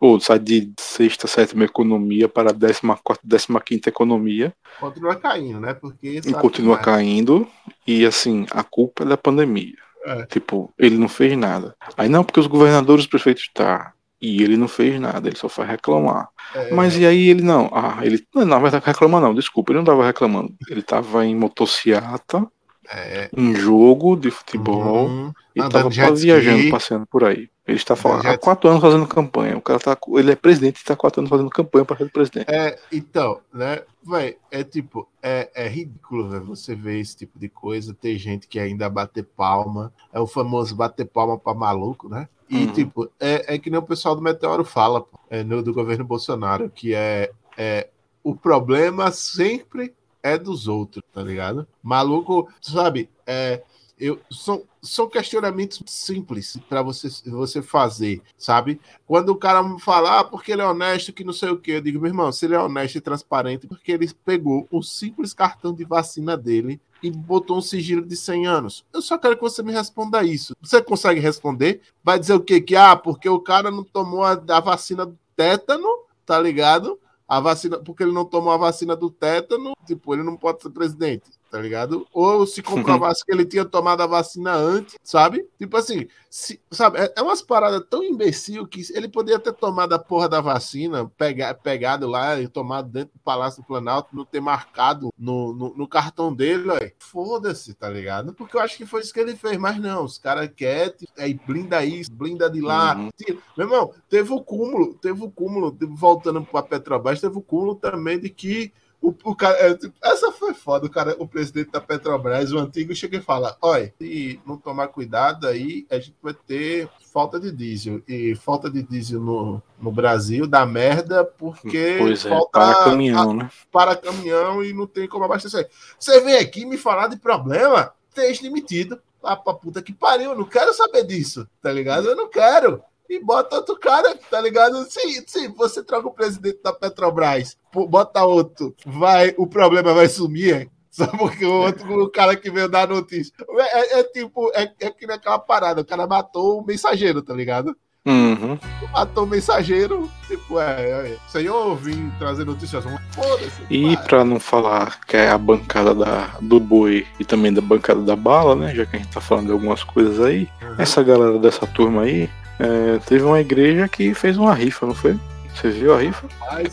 ou sai de sexta, sétima economia para décima quarta, décima quinta economia. Continua caindo, né? Porque e continua caindo. E assim, a culpa é da pandemia. É. Tipo, ele não fez nada. Aí não, porque os governadores, os prefeitos tá. E ele não fez nada, ele só foi reclamar. É. Mas e aí ele não? Ah, ele. Não, na verdade, reclamar não, desculpa, ele não tava reclamando. Ele tava em motociata, é. em jogo de futebol, uhum. e tava viajando, passeando por aí. Ele está falando, há quatro anos fazendo campanha. O cara tá, ele é presidente e está quatro anos fazendo campanha para ser presidente. É, então, né, vai, é tipo, é, é ridículo, você ver esse tipo de coisa. Tem gente que ainda bate palma, é o famoso bater palma para maluco, né? E, uhum. tipo, é, é que nem o pessoal do Meteoro fala, é, no, do governo Bolsonaro, que é, é o problema sempre é dos outros, tá ligado? Maluco, sabe, é, eu, são, são questionamentos simples para você, você fazer, sabe? Quando o cara me fala, ah, porque ele é honesto, que não sei o que, eu digo, meu irmão, se ele é honesto e transparente, porque ele pegou o simples cartão de vacina dele e botou um sigilo de 100 anos. Eu só quero que você me responda isso. Você consegue responder? Vai dizer o quê? Que, ah, porque o cara não tomou a, a vacina do tétano, tá ligado? A vacina, porque ele não tomou a vacina do tétano, tipo, ele não pode ser presidente tá ligado? Ou se comprovasse que ele tinha tomado a vacina antes, sabe? Tipo assim, se, sabe? É, é umas paradas tão imbecil que ele poderia ter tomado a porra da vacina, pega, pegado lá e tomado dentro do Palácio do Planalto, não ter marcado no, no, no cartão dele, ó. Foda-se, tá ligado? Porque eu acho que foi isso que ele fez, mas não, os caras querem, aí blinda isso, blinda de lá. Uhum. Meu irmão, teve o cúmulo, teve o cúmulo, voltando pra Petrobras, teve o cúmulo também de que o, o cara, é, tipo, essa foi foda, o cara, o presidente da Petrobras, o antigo, chega e fala: olha, se não tomar cuidado aí, a gente vai ter falta de diesel. E falta de diesel no, no Brasil dá merda porque pois é, falta para caminhão, a, né? Para caminhão e não tem como abastecer. Você vem aqui me falar de problema, esteja demitido. Ah, pra puta que pariu, eu não quero saber disso, tá ligado? Eu não quero e bota outro cara, tá ligado? Sim, sim, você troca o presidente da Petrobras, bota outro, vai, o problema vai sumir, só porque o outro, o cara que veio dar notícia. É, é, é tipo, é, é que naquela parada, o cara matou o mensageiro, tá ligado? Uhum. Matou o mensageiro, tipo, é, é senhor, vim trazer notícias foda-se. E para não falar que é a bancada da, do boi e também da bancada da bala, né? Já que a gente tá falando de algumas coisas aí, uhum. essa galera dessa turma aí é, teve uma igreja que fez uma rifa, não foi? Você viu a rifa?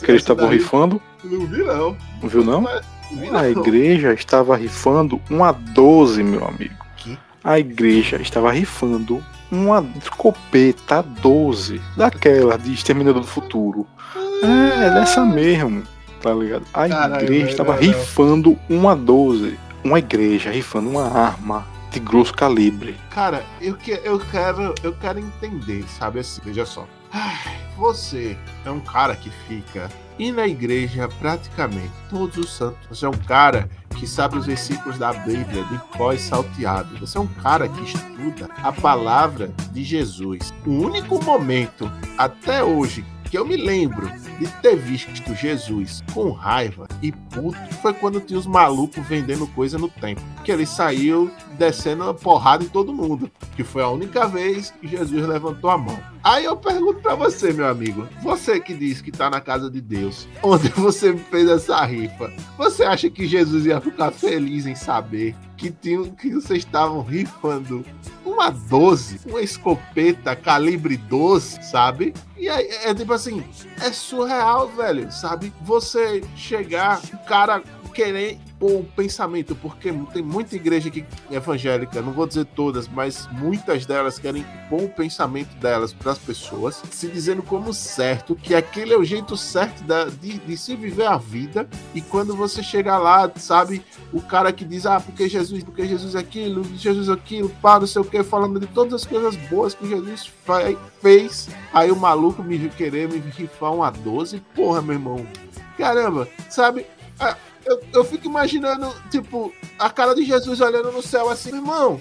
Que eles estavam rifando. Não vi, não. Não viu, não? não a igreja estava rifando uma 12, meu amigo. Que? A igreja estava rifando uma escopeta 12, daquela de Exterminador do Futuro. É, dessa mesmo, tá ligado? A Caralho, igreja estava rifando uma 12. Uma igreja rifando uma arma de grosso calibre. Cara, eu, que, eu, quero, eu quero entender, sabe assim, veja só. Você é um cara que fica e na igreja praticamente todos os santos. Você é um cara que sabe os versículos da Bíblia de pós salteado. Você é um cara que estuda a palavra de Jesus. O único momento até hoje que eu me lembro de ter visto Jesus com raiva e puto foi quando tinha os malucos vendendo coisa no templo. Que ele saiu descendo uma porrada em todo mundo. Que foi a única vez que Jesus levantou a mão. Aí eu pergunto para você, meu amigo, você que diz que tá na casa de Deus, onde você fez essa rifa, você acha que Jesus ia ficar feliz em saber que, tinham, que vocês estavam rifando uma 12, uma escopeta calibre 12, sabe? E aí é tipo assim, é surreal, velho, sabe? Você chegar, o cara querer o pensamento, porque tem muita igreja aqui evangélica, não vou dizer todas, mas muitas delas querem o pensamento delas para as pessoas, se dizendo como certo, que aquele é o jeito certo da, de, de se viver a vida, e quando você chegar lá, sabe, o cara que diz, ah, porque Jesus, porque Jesus é aquilo, Jesus é aquilo, pá, não sei o que, falando de todas as coisas boas que Jesus fez, aí o maluco me querer me rifar uma 12, porra, meu irmão. Caramba, sabe? Ah, eu, eu fico imaginando, tipo, a cara de Jesus olhando no céu assim, irmão.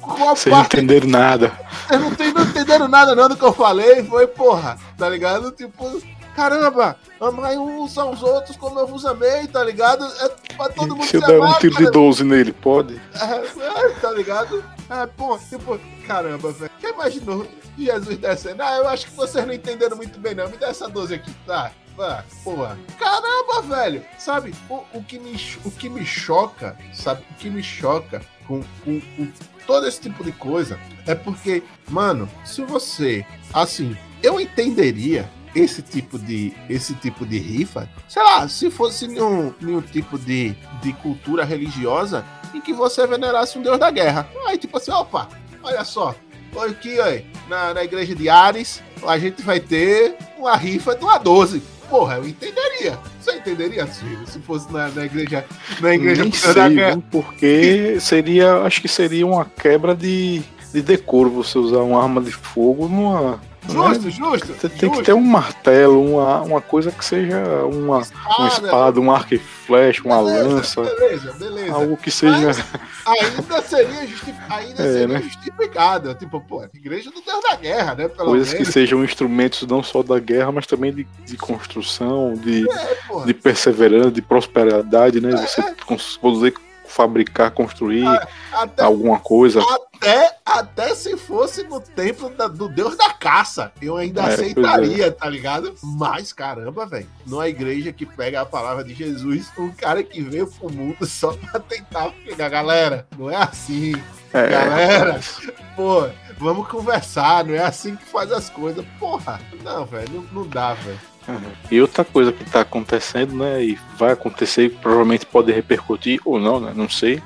Vocês não entenderam nada. Vocês não, não entenderam nada não do que eu falei, foi, porra, tá ligado? Tipo, caramba, amai uns aos outros como eu vos amei, tá ligado? É pra todo mundo se eu der um tiro de 12 nele, pode? É, é, tá ligado? É, pô, tipo, caramba, velho. Quem imaginou Jesus descendo? Ah, eu acho que vocês não entenderam muito bem, não. Me dá essa 12 aqui, tá? Ah, porra. Caramba, velho. Sabe, o, o, que me, o que me choca, sabe? O que me choca com, com, com todo esse tipo de coisa é porque, mano, se você, assim, eu entenderia esse tipo de esse tipo de rifa, sei lá, se fosse nenhum, nenhum tipo de, de cultura religiosa em que você venerasse um deus da guerra. Aí, tipo assim, opa, olha só, aqui, aí, na, na igreja de Ares, a gente vai ter uma rifa de uma 12 porra, eu entenderia. Você entenderia se, se fosse na, na igreja, na igreja Nem sei, porque seria, acho que seria uma quebra de, de decoro você usar uma arma de fogo numa Justo, justo. Você tem justo. que ter um martelo, uma, uma coisa que seja uma espada, uma espada um arco e flecha, uma beleza, lança. Beleza, beleza. Algo que seja. Mas ainda seria, justi ainda é, seria né? justificado. Tipo, pô, igreja do Deus da guerra, né? Pelo Coisas menos. que sejam instrumentos não só da guerra, mas também de, de construção, de, é, de perseverança, de prosperidade, né? É, Você conseguir fabricar, construir até, alguma coisa. Até, até se fosse no templo da, do deus da caça, eu ainda é, aceitaria, é. tá ligado? Mas caramba, velho, numa igreja que pega a palavra de Jesus, um cara que veio pro mundo só pra tentar pegar. Galera, não é assim. É, Galera, pô, vamos conversar, não é assim que faz as coisas. Porra, não, velho, não, não dá, velho. Uhum. E outra coisa que está acontecendo, né, e vai acontecer, provavelmente pode repercutir ou não, né, não sei,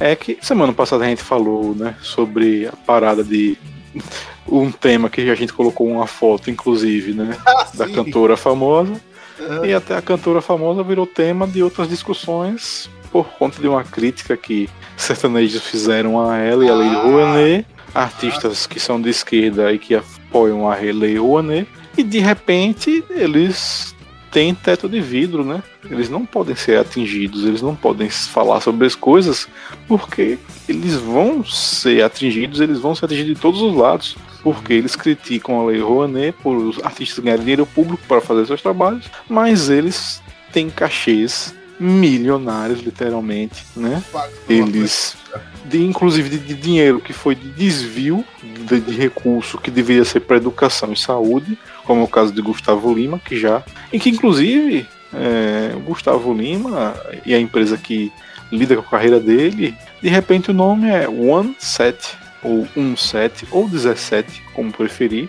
é. é que semana passada a gente falou, né, sobre a parada de um tema que a gente colocou uma foto, inclusive, né, ah, da cantora famosa, uhum. e até a cantora famosa virou tema de outras discussões por conta de uma crítica que sertanejos fizeram a ela e a Lei ah. Rouanet, artistas que são de esquerda e que apoiam a Lei Rouanet, e de repente eles têm teto de vidro, né? Eles não podem ser atingidos, eles não podem falar sobre as coisas, porque eles vão ser atingidos, eles vão ser atingidos de todos os lados, porque eles criticam a Lei Rouanet por os artistas ganharem dinheiro público para fazer seus trabalhos, mas eles têm cachês milionários, literalmente, né? Eles, de, inclusive de, de, dinheiro que foi de desvio de, de recurso que deveria ser para educação e saúde, como é o caso de Gustavo Lima, que já, e que inclusive é, Gustavo Lima e a empresa que lida com a carreira dele, de repente o nome é OneSet, ou 17, ou 17, como preferir,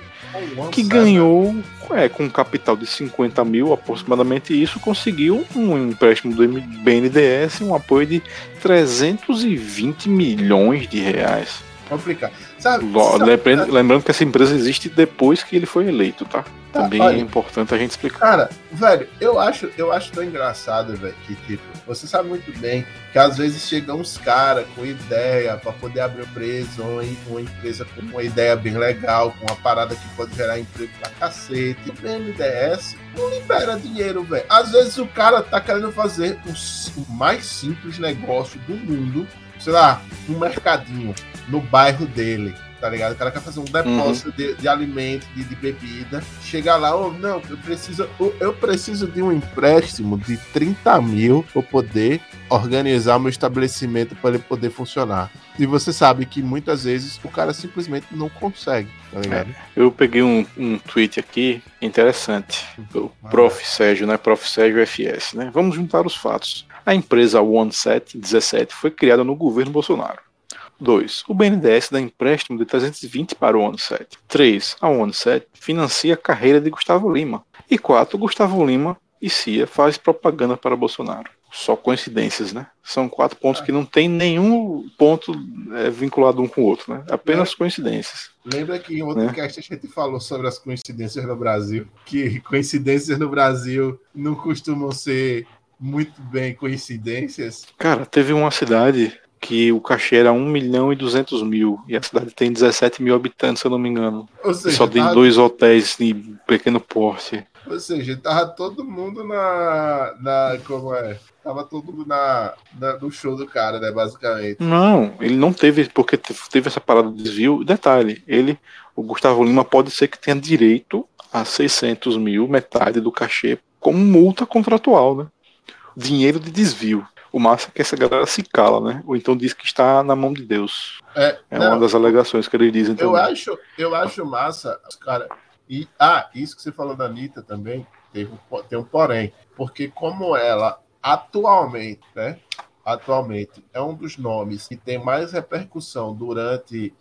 que ganhou é, com um capital de 50 mil, aproximadamente isso, conseguiu um empréstimo do BNDES, um apoio de 320 milhões de reais. Complicado. Sabe, lembrando, lembrando que essa empresa existe depois que ele foi eleito, tá? tá Também olha, é importante a gente explicar. Cara, velho, eu acho, eu acho tão engraçado, velho, que tipo, você sabe muito bem que às vezes chegam uns caras com ideia para poder abrir empresa, ou uma empresa com uma ideia bem legal, com uma parada que pode gerar emprego pra cacete. E BNDES não libera dinheiro, velho. Às vezes o cara tá querendo fazer o, o mais simples negócio do mundo, sei lá, um mercadinho no bairro dele tá ligado? O cara quer fazer um depósito uhum. de, de alimento, de, de, bebida. Chega lá, oh, não, eu preciso, eu preciso de um empréstimo de 30 mil para poder organizar meu estabelecimento para ele poder funcionar. E você sabe que muitas vezes o cara simplesmente não consegue, tá ligado? É, eu peguei um, um tweet aqui interessante. O Prof. Sérgio, né? Prof. Sérgio FS, né? Vamos juntar os fatos. A empresa OneSet 17 foi criada no governo Bolsonaro. 2. O BNDES dá empréstimo de 320 para o ano 7. 3. A ONU 7 financia a carreira de Gustavo Lima. E 4. Gustavo Lima e Cia faz propaganda para Bolsonaro. só coincidências, né? São quatro pontos que não tem nenhum ponto é, vinculado um com o outro, né? Apenas coincidências. Lembra que em outro né? cast a gente falou sobre as coincidências no Brasil, que coincidências no Brasil não costumam ser muito bem coincidências? Cara, teve uma cidade que o cachê era 1 milhão e 200 mil, e a cidade tem 17 mil habitantes, se eu não me engano. Seja, só tem tá... dois hotéis de pequeno porte. Ou seja, tava todo mundo na. na como é? Tava todo mundo na, na, no show do cara, né? Basicamente. Não, ele não teve, porque teve essa parada de desvio. Detalhe, ele, o Gustavo Lima, pode ser que tenha direito a 600 mil, metade do cachê, como multa contratual, né? Dinheiro de desvio. O massa é que essa galera se cala, né? Ou então diz que está na mão de Deus. É, é não, uma das alegações que eles dizem. Eu acho, eu acho massa, cara, e, ah, isso que você falou da Anitta também, teve, tem um porém. Porque como ela atualmente, né? Atualmente é um dos nomes que tem mais repercussão durante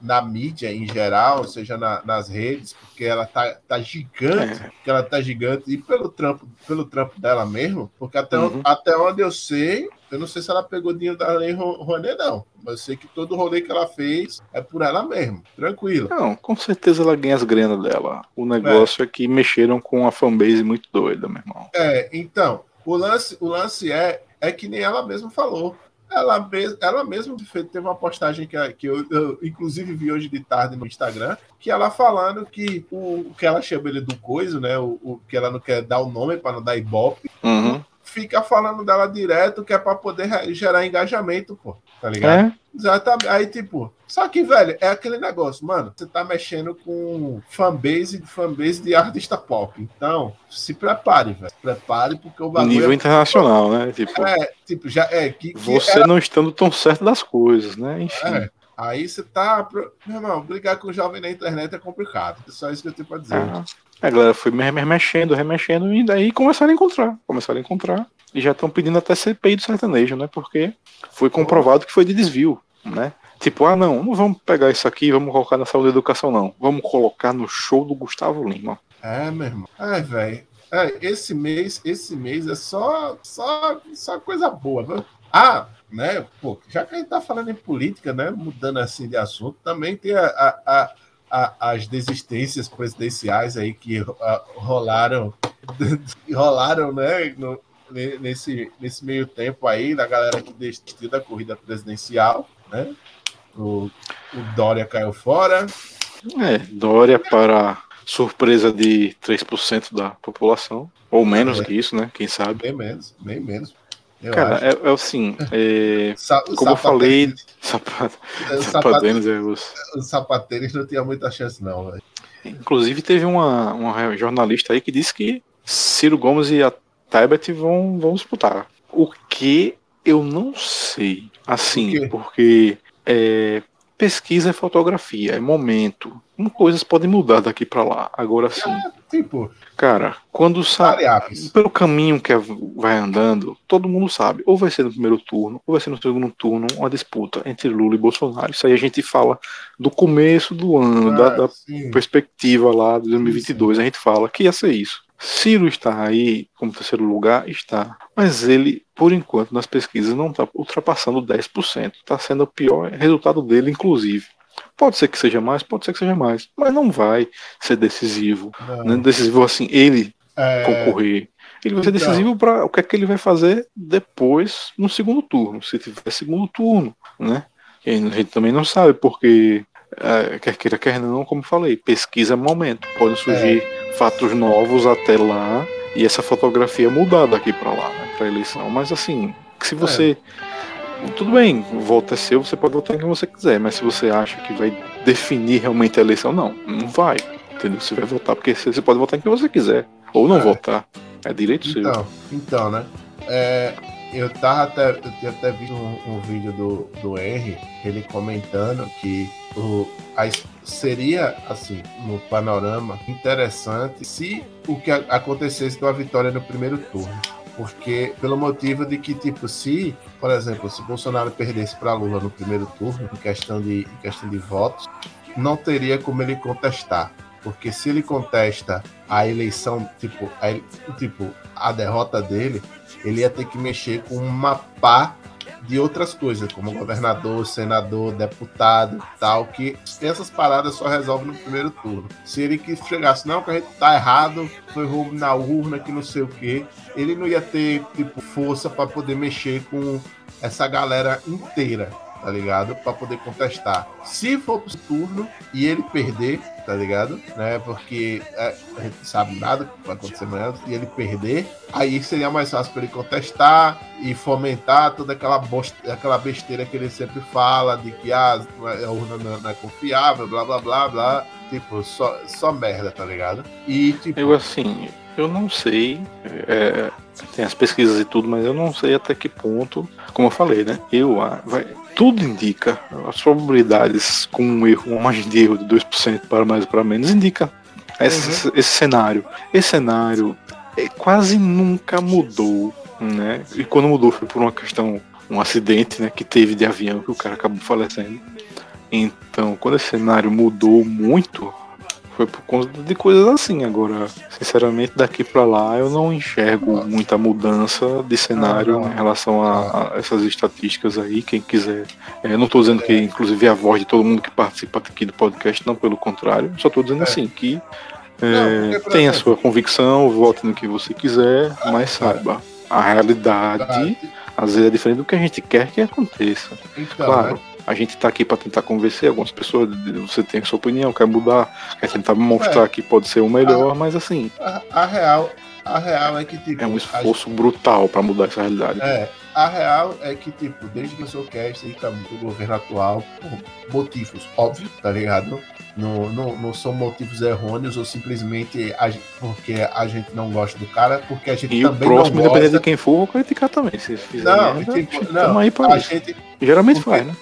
na mídia em geral, seja na, nas redes, porque ela tá, tá gigante, é. porque ela tá gigante, e pelo trampo, pelo trampo dela mesmo, porque até, uhum. até onde eu sei, eu não sei se ela pegou dinheiro da Lei Rouanet, não. Mas eu sei que todo o rolê que ela fez é por ela mesmo, tranquilo. Não, com certeza ela ganha as grenas dela. O negócio é, é que mexeram com a fanbase muito doida, meu irmão. É, então, o lance, o lance é, é que nem ela mesma falou. Ela, ela mesma teve uma postagem que, que eu, eu, inclusive vi hoje de tarde no Instagram, que ela falando que o, o que ela chama ele do coiso, né? O, o, que ela não quer dar o nome para não dar ibope. Uhum. Fica falando dela direto que é para poder gerar engajamento, pô. Tá ligado? É. Exatamente. Aí, tipo, só que, velho, é aquele negócio, mano. Você tá mexendo com fanbase, fanbase de artista pop. Então, se prepare, velho. Prepare, porque o bagulho. Nível é... internacional, né? Tipo, é, tipo, já é. Que, que você era... não estando tão certo das coisas, né? Enfim. É. Aí você tá. Meu irmão, brigar com o jovem na internet é complicado. É só isso que eu tenho pra dizer. Ah, a galera foi remexendo, remexendo, e daí começaram a encontrar. Começaram a encontrar. E já estão pedindo até CPI do sertanejo, né? Porque foi comprovado que foi de desvio, né? Tipo, ah, não, não vamos pegar isso aqui e vamos colocar na saúde e educação, não. Vamos colocar no show do Gustavo Lima. É, meu irmão. Ai, velho. Esse mês, esse mês é só, só, só coisa boa, viu? Ah, né? Pô, já que a gente tá falando em política, né? Mudando assim de assunto, também tem a, a, a, as desistências presidenciais aí que rolaram, rolaram, né? No, nesse, nesse meio tempo aí, da galera que desistiu da corrida presidencial, né? O, o Dória caiu fora. É, Dória para surpresa de 3% da população, ou menos é. que isso, né? Quem sabe? Bem menos, bem menos. Eu Cara, é, é, assim, é, como eu falei, sapat, sapateiros, é, os... os sapateiros não tinha muita chance, não. Véio. Inclusive, teve uma, uma jornalista aí que disse que Ciro Gomes e a Tebet vão, vão disputar. O que eu não sei, assim, porque é, pesquisa é fotografia, é momento. Coisas podem mudar daqui para lá. Agora sim. É, tipo, cara, quando sabe pelo caminho que vai andando, todo mundo sabe. Ou vai ser no primeiro turno, ou vai ser no segundo turno, uma disputa entre Lula e Bolsonaro. Isso aí a gente fala do começo do ano, da, da perspectiva lá de 2022. Sim. A gente fala que ia ser isso. Ciro está aí como terceiro lugar? Está. Mas ele, por enquanto, nas pesquisas não está ultrapassando 10%. Está sendo o pior resultado dele, inclusive. Pode ser que seja mais, pode ser que seja mais, mas não vai ser decisivo. Não. Né? Decisivo assim, ele é... concorrer. Ele vai ser então. decisivo para o que é que ele vai fazer depois no segundo turno, se tiver segundo turno, né? E a gente também não sabe, porque é, quer queira, quer não, como falei, pesquisa é momento. Podem surgir é. Fatos novos até lá e essa fotografia mudar daqui para lá, né, para eleição. Mas assim, se você. É. Tudo bem, o voto é seu, você pode votar em quem você quiser, mas se você acha que vai definir realmente a eleição, não, não vai. Entendeu? Você vai votar, porque você pode votar em quem você quiser. Ou não é. votar. É direito então, seu. Então, né? É, eu tava até, eu tinha até visto um, um, vídeo do, do Henry, ele comentando que o, a, seria, assim, no panorama, interessante se o que acontecesse com a vitória no primeiro turno. Porque, pelo motivo de que, tipo, se, por exemplo, se Bolsonaro perdesse para Lula no primeiro turno, em questão de, em questão de votos, não teria como ele contestar. Porque se ele contesta a eleição, tipo, a, tipo, a derrota dele, ele ia ter que mexer com uma pá de outras coisas, como governador, senador, deputado tal, que essas paradas só resolve no primeiro turno. Se ele que chegasse, não, que a gente tá errado, foi roubo na urna, que não sei o que, ele não ia ter, tipo, força para poder mexer com essa galera inteira tá ligado? Para poder contestar. Se for pro turno e ele perder, tá ligado? Né? Porque é, a gente sabe nada que vai acontecer amanhã e ele perder, aí seria mais fácil para ele contestar e fomentar toda aquela, bosta, aquela besteira que ele sempre fala de que ah, a urna não, não é confiável, blá blá blá blá. Tipo, só, só merda, tá ligado? E tipo. Eu assim, eu não sei. É, tem as pesquisas e tudo, mas eu não sei até que ponto, como eu falei, né? Eu, ah, vai, tudo indica, as probabilidades com um erro, uma margem de erro de 2% para mais ou para menos, indica esse, uhum. esse cenário. Esse cenário é, quase nunca mudou, né? E quando mudou foi por uma questão, um acidente, né, que teve de avião que o cara acabou falecendo. Então, quando esse cenário mudou muito, foi por conta de coisas assim. Agora, sinceramente, daqui para lá eu não enxergo muita mudança de cenário em relação a, a, essas estatísticas aí. Quem quiser, é, não estou dizendo que, inclusive, é a voz de todo mundo que participa aqui do podcast, não, pelo contrário, só estou dizendo é. assim que é, não, tem a sua convicção, vote no que você quiser, mas saiba, a realidade às vezes é diferente do que a gente quer que aconteça. Então, claro. A gente está aqui para tentar convencer algumas pessoas. Você tem a sua opinião, quer mudar, quer tentar mostrar é. que pode ser o melhor, a, mas assim. A, a, real, a real é que tipo, é um esforço gente, brutal para mudar essa realidade. É, a real é que tipo, desde que eu sou cast e tá o governo atual, por motivos óbvios, tá ligado? Não, não, não são motivos errôneos ou simplesmente a, porque a gente não gosta do cara, porque a gente e também o próximo, não gosta. independente de quem for, vou criticar também. Se fizer não, merda, tipo, não, aí a isso. gente geralmente porque, faz, né?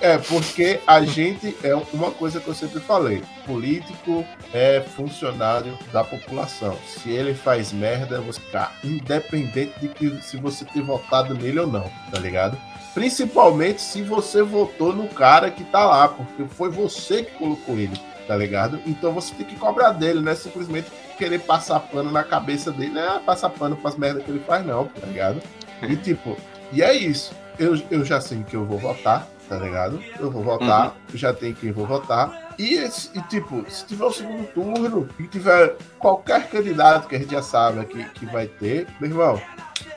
É, porque a gente é uma coisa que eu sempre falei: político é funcionário da população. Se ele faz merda, você ficar independente de que se você ter votado nele ou não, tá ligado? Principalmente se você votou no cara que tá lá, porque foi você que colocou ele, tá ligado? Então você tem que cobrar dele, né? Simplesmente querer passar pano na cabeça dele, né? Passar pano pras merdas que ele faz, não, tá ligado? E tipo, e é isso. Eu, eu já sei que eu vou votar, tá ligado? Eu vou votar, uhum. já tem quem vou votar. E, e, tipo, se tiver o segundo turno e tiver qualquer candidato que a gente já sabe que, que vai ter, meu irmão,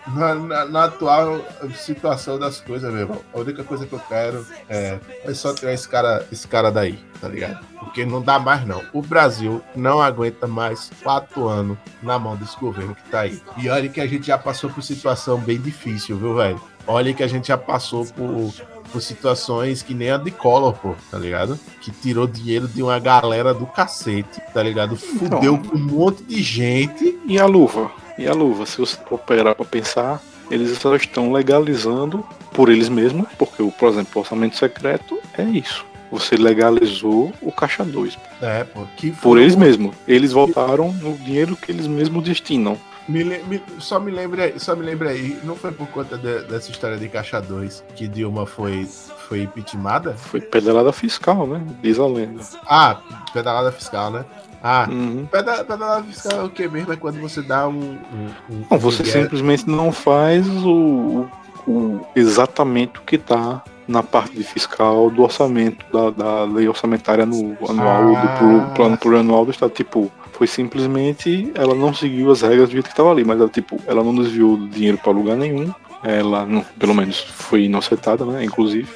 na, na, na, atual situação das coisas, meu irmão, a única coisa que eu quero é, é só tirar esse cara, esse cara daí, tá ligado? Porque não dá mais, não. O Brasil não aguenta mais quatro anos na mão desse governo que tá aí. E olha que a gente já passou por situação bem difícil, viu, velho? Olha que a gente já passou por por situações que nem a de Collor, pô, tá ligado? Que tirou dinheiro de uma galera do cacete, tá ligado? Fudeu então, um monte de gente. E a luva? E a luva? Se você operar pra pensar, eles só estão legalizando por eles mesmos, porque, por exemplo, o orçamento secreto é isso. Você legalizou o caixa 2. É, pô, por eles mesmos. Eles votaram no dinheiro que eles mesmos destinam. Me, me, só me lembre aí, só me lembre aí, não foi por conta de, dessa história de Caixa 2 que Dilma foi, foi impeachmentada? Foi pedalada fiscal, né? Diz a lenda. Ah, pedalada fiscal, né? Ah, uhum. pedalada fiscal é o que mesmo? É quando você dá um. um, um não, você simplesmente não faz o, o, exatamente o que está na parte de fiscal do orçamento, da, da lei orçamentária no anual, ah. do plano plurianual do Estado. Tipo, foi simplesmente ela não seguiu as regras do jeito que estava ali, mas ela, tipo, ela não desviou dinheiro para lugar nenhum. Ela, não, pelo menos, foi inocentada, né? Inclusive.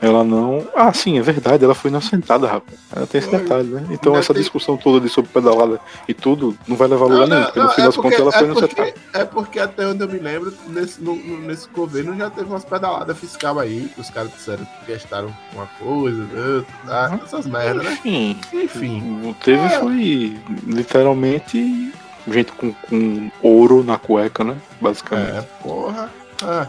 Ela não. Ah, sim, é verdade, ela foi inocentada, rapaz. Ela tem esse detalhe, né? Então essa discussão toda de sobre pedalada e tudo não vai levar lugar nenhum, porque no fim é das contas ela foi é inocentada. É porque até onde eu me lembro, nesse, no, nesse governo já teve umas pedaladas fiscal aí, que os caras disseram que gastaram uma coisa, tá? uhum. essas merdas, né? Enfim. Enfim. Teve é. foi literalmente gente com, com ouro na cueca, né? Basicamente. É, porra. Ah.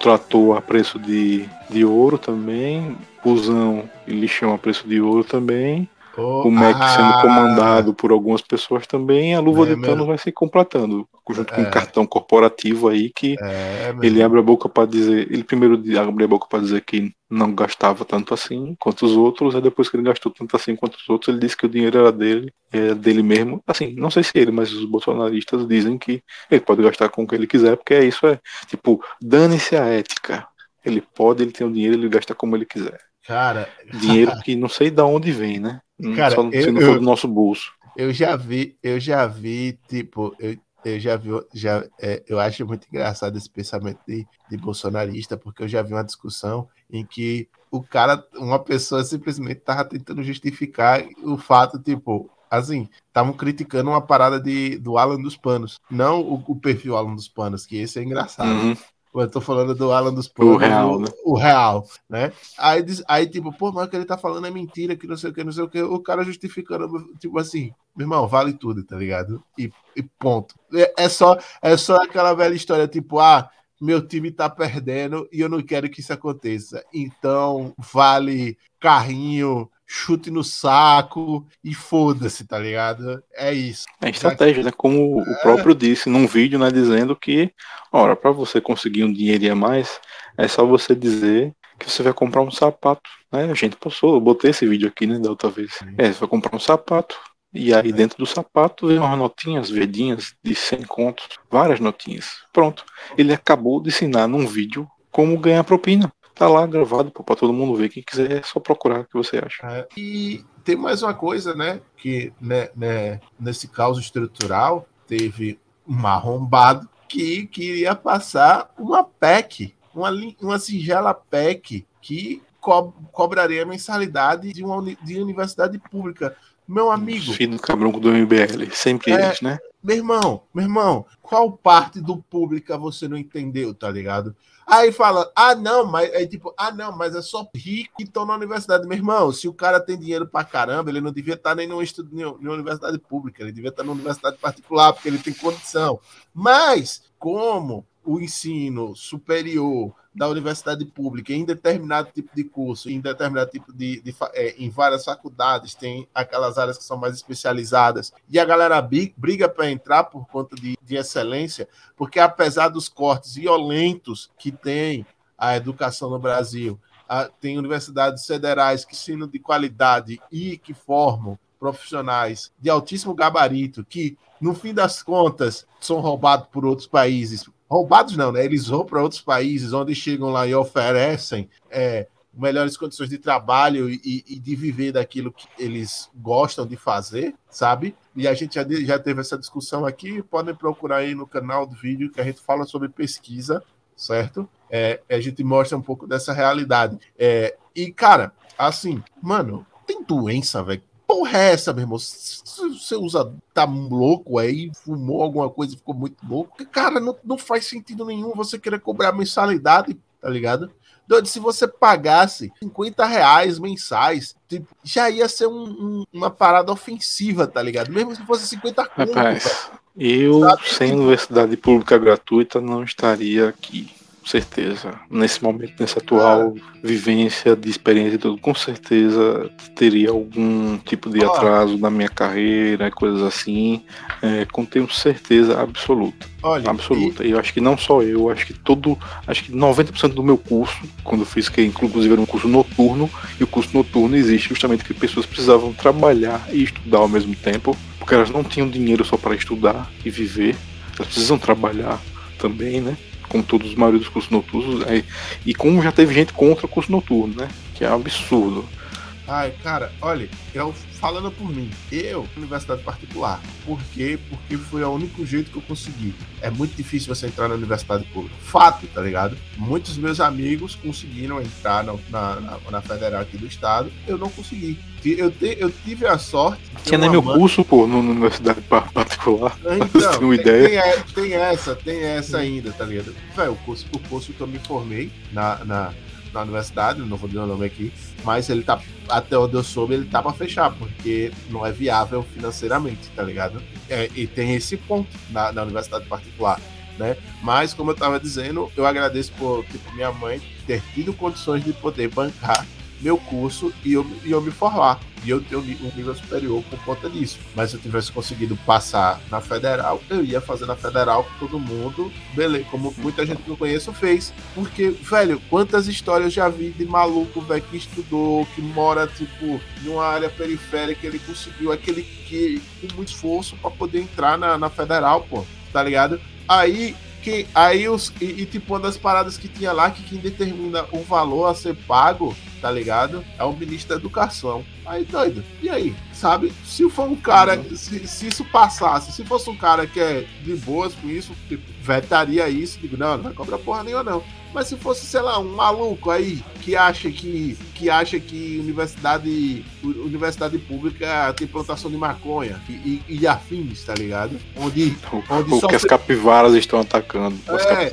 Tratou a preço de, de ouro também. Fusão e lixão a preço de ouro também. Oh, o Mac ah, sendo comandado por algumas pessoas também, a luva é, de Thanos vai se completando, junto com um é. cartão corporativo aí que é, ele abre a boca para dizer, ele primeiro abre a boca para dizer que não gastava tanto assim quanto os outros, e depois que ele gastou tanto assim quanto os outros, ele disse que o dinheiro era dele, é dele mesmo. Assim, não sei se ele, mas os bolsonaristas dizem que ele pode gastar com o que ele quiser, porque é isso é, tipo, dane-se a ética. Ele pode, ele tem o dinheiro, ele gasta como ele quiser. Cara, dinheiro que não sei de onde vem, né? Cara, Só se não for do nosso bolso. Eu já vi, eu já vi, tipo, eu, eu já vi, já, é, eu acho muito engraçado esse pensamento de, de bolsonarista, porque eu já vi uma discussão em que o cara, uma pessoa simplesmente tava tentando justificar o fato, tipo, assim, estavam criticando uma parada de, do Alan dos Panos, não o, o perfil Alan dos Panos, que esse é engraçado. Uhum. Eu tô falando do Alan dos Panos. O real, né? O real, né? Aí, aí, tipo, pô, mas o que ele tá falando é mentira, que não sei o que, não sei o que. O cara justificando, tipo assim, meu irmão, vale tudo, tá ligado? E, e ponto. É, é, só, é só aquela velha história, tipo, ah, meu time tá perdendo e eu não quero que isso aconteça. Então, vale carrinho, chute no saco e foda-se, tá ligado? É isso. É estratégia, né? Como o próprio disse num vídeo, né? Dizendo que, ora, para você conseguir um dinheiro a mais, é só você dizer que você vai comprar um sapato. Né? A gente passou, eu botei esse vídeo aqui, né, da outra vez. É, você vai comprar um sapato. E aí é. dentro do sapato vem umas notinhas verdinhas de 100 contos, várias notinhas. Pronto. Ele acabou de ensinar num vídeo como ganhar propina. Tá lá gravado para todo mundo ver. Quem quiser é só procurar o que você acha. É, e tem mais uma coisa, né? Que né, né, nesse caos estrutural teve um arrombado que queria passar uma PEC, uma, uma singela PEC que co cobraria a mensalidade de uma de universidade pública. Meu amigo. Filho do cabrão do MBL, sempre é, eles, né? Meu irmão, meu irmão, qual parte do público você não entendeu, tá ligado? Aí fala, ah, não, mas é tipo, ah, não, mas é só rico que estão na universidade. Meu irmão, se o cara tem dinheiro pra caramba, ele não devia estar nem no estudo em uma universidade pública, ele devia estar numa universidade particular, porque ele tem condição. Mas, como o ensino superior da universidade pública em determinado tipo de curso, em determinado tipo de, de é, em várias faculdades, tem aquelas áreas que são mais especializadas, e a galera briga para entrar por conta de, de excelência, porque apesar dos cortes violentos que tem a educação no Brasil, a, tem universidades federais que ensinam de qualidade e que formam profissionais de altíssimo gabarito que, no fim das contas, são roubados por outros países roubados não, né? Eles vão para outros países onde chegam lá e oferecem é, melhores condições de trabalho e, e, de viver daquilo que eles gostam de fazer, sabe? E a gente já, já teve essa discussão aqui, podem procurar aí no canal do vídeo que a gente fala sobre pesquisa, certo? É, a gente mostra um pouco dessa realidade. É, e, cara, assim, mano, tem doença, velho porra é essa, meu irmão? Você usa, tá louco aí, fumou alguma coisa e ficou muito louco. Cara, não, não faz sentido nenhum você querer cobrar mensalidade, tá ligado? Doido, se você pagasse 50 reais mensais, tipo, já ia ser um, um, uma parada ofensiva, tá ligado? Mesmo se fosse 50 conto. Rapaz, eu, sabe? sem universidade pública gratuita, não estaria aqui certeza. Nesse momento, nessa atual vivência de experiência e tudo, com certeza teria algum tipo de atraso na minha carreira, coisas assim, é, com tenho certeza absoluta. Olha, absoluta. E... eu acho que não só eu, acho que todo, acho que 90% do meu curso, quando eu fiz, que inclusive era um curso noturno, e o curso noturno existe justamente porque pessoas precisavam trabalhar e estudar ao mesmo tempo, porque elas não tinham dinheiro só para estudar e viver, elas precisam trabalhar também, né? Como todos os maioria dos cursos noturnos, é, e como já teve gente contra o curso noturno, né? Que é um absurdo. Ai, cara, olha, eu falando por mim, eu, universidade particular. Por quê? Porque foi o único jeito que eu consegui. É muito difícil você entrar na universidade pública. Fato, tá ligado? Muitos meus amigos conseguiram entrar na, na, na, federal aqui do estado. Eu não consegui. Eu, te, eu tive a sorte. Tinha nem meu mãe... curso, pô, na universidade particular. Então, tem, ideia. Tem, tem, essa, tem essa ainda, tá ligado? Véio, o curso, o curso que eu me formei na, na na universidade, não vou dizer o nome aqui, mas ele tá, até onde eu soube, ele tá pra fechar, porque não é viável financeiramente, tá ligado? É, e tem esse ponto na, na universidade particular. Né? Mas, como eu estava dizendo, eu agradeço por tipo, minha mãe ter tido condições de poder bancar meu curso e eu, e eu me formar. E eu ter um nível superior por conta disso. Mas se eu tivesse conseguido passar na federal, eu ia fazer na federal com todo mundo, beleza, como muita gente que eu conheço fez. Porque, velho, quantas histórias já vi de maluco, velho, que estudou, que mora, tipo, numa área periférica, ele conseguiu aquele que, com muito esforço para poder entrar na, na federal, pô, tá ligado? Aí quem, aí os. E, e, tipo, uma das paradas que tinha lá que quem determina o valor a ser pago, tá ligado? É o ministro da Educação. Aí, doido. E aí? Sabe? Se for um cara. Se, se isso passasse, se fosse um cara que é de boas com isso, tipo, vetaria isso, digo, não, não vai cobrar porra nenhuma, não. Mas se fosse, sei lá, um maluco aí que acha que, que acha que universidade, universidade pública tem plantação de maconha e, e, e afins, tá ligado? Onde, onde o, que as capivaras estão atacando. É,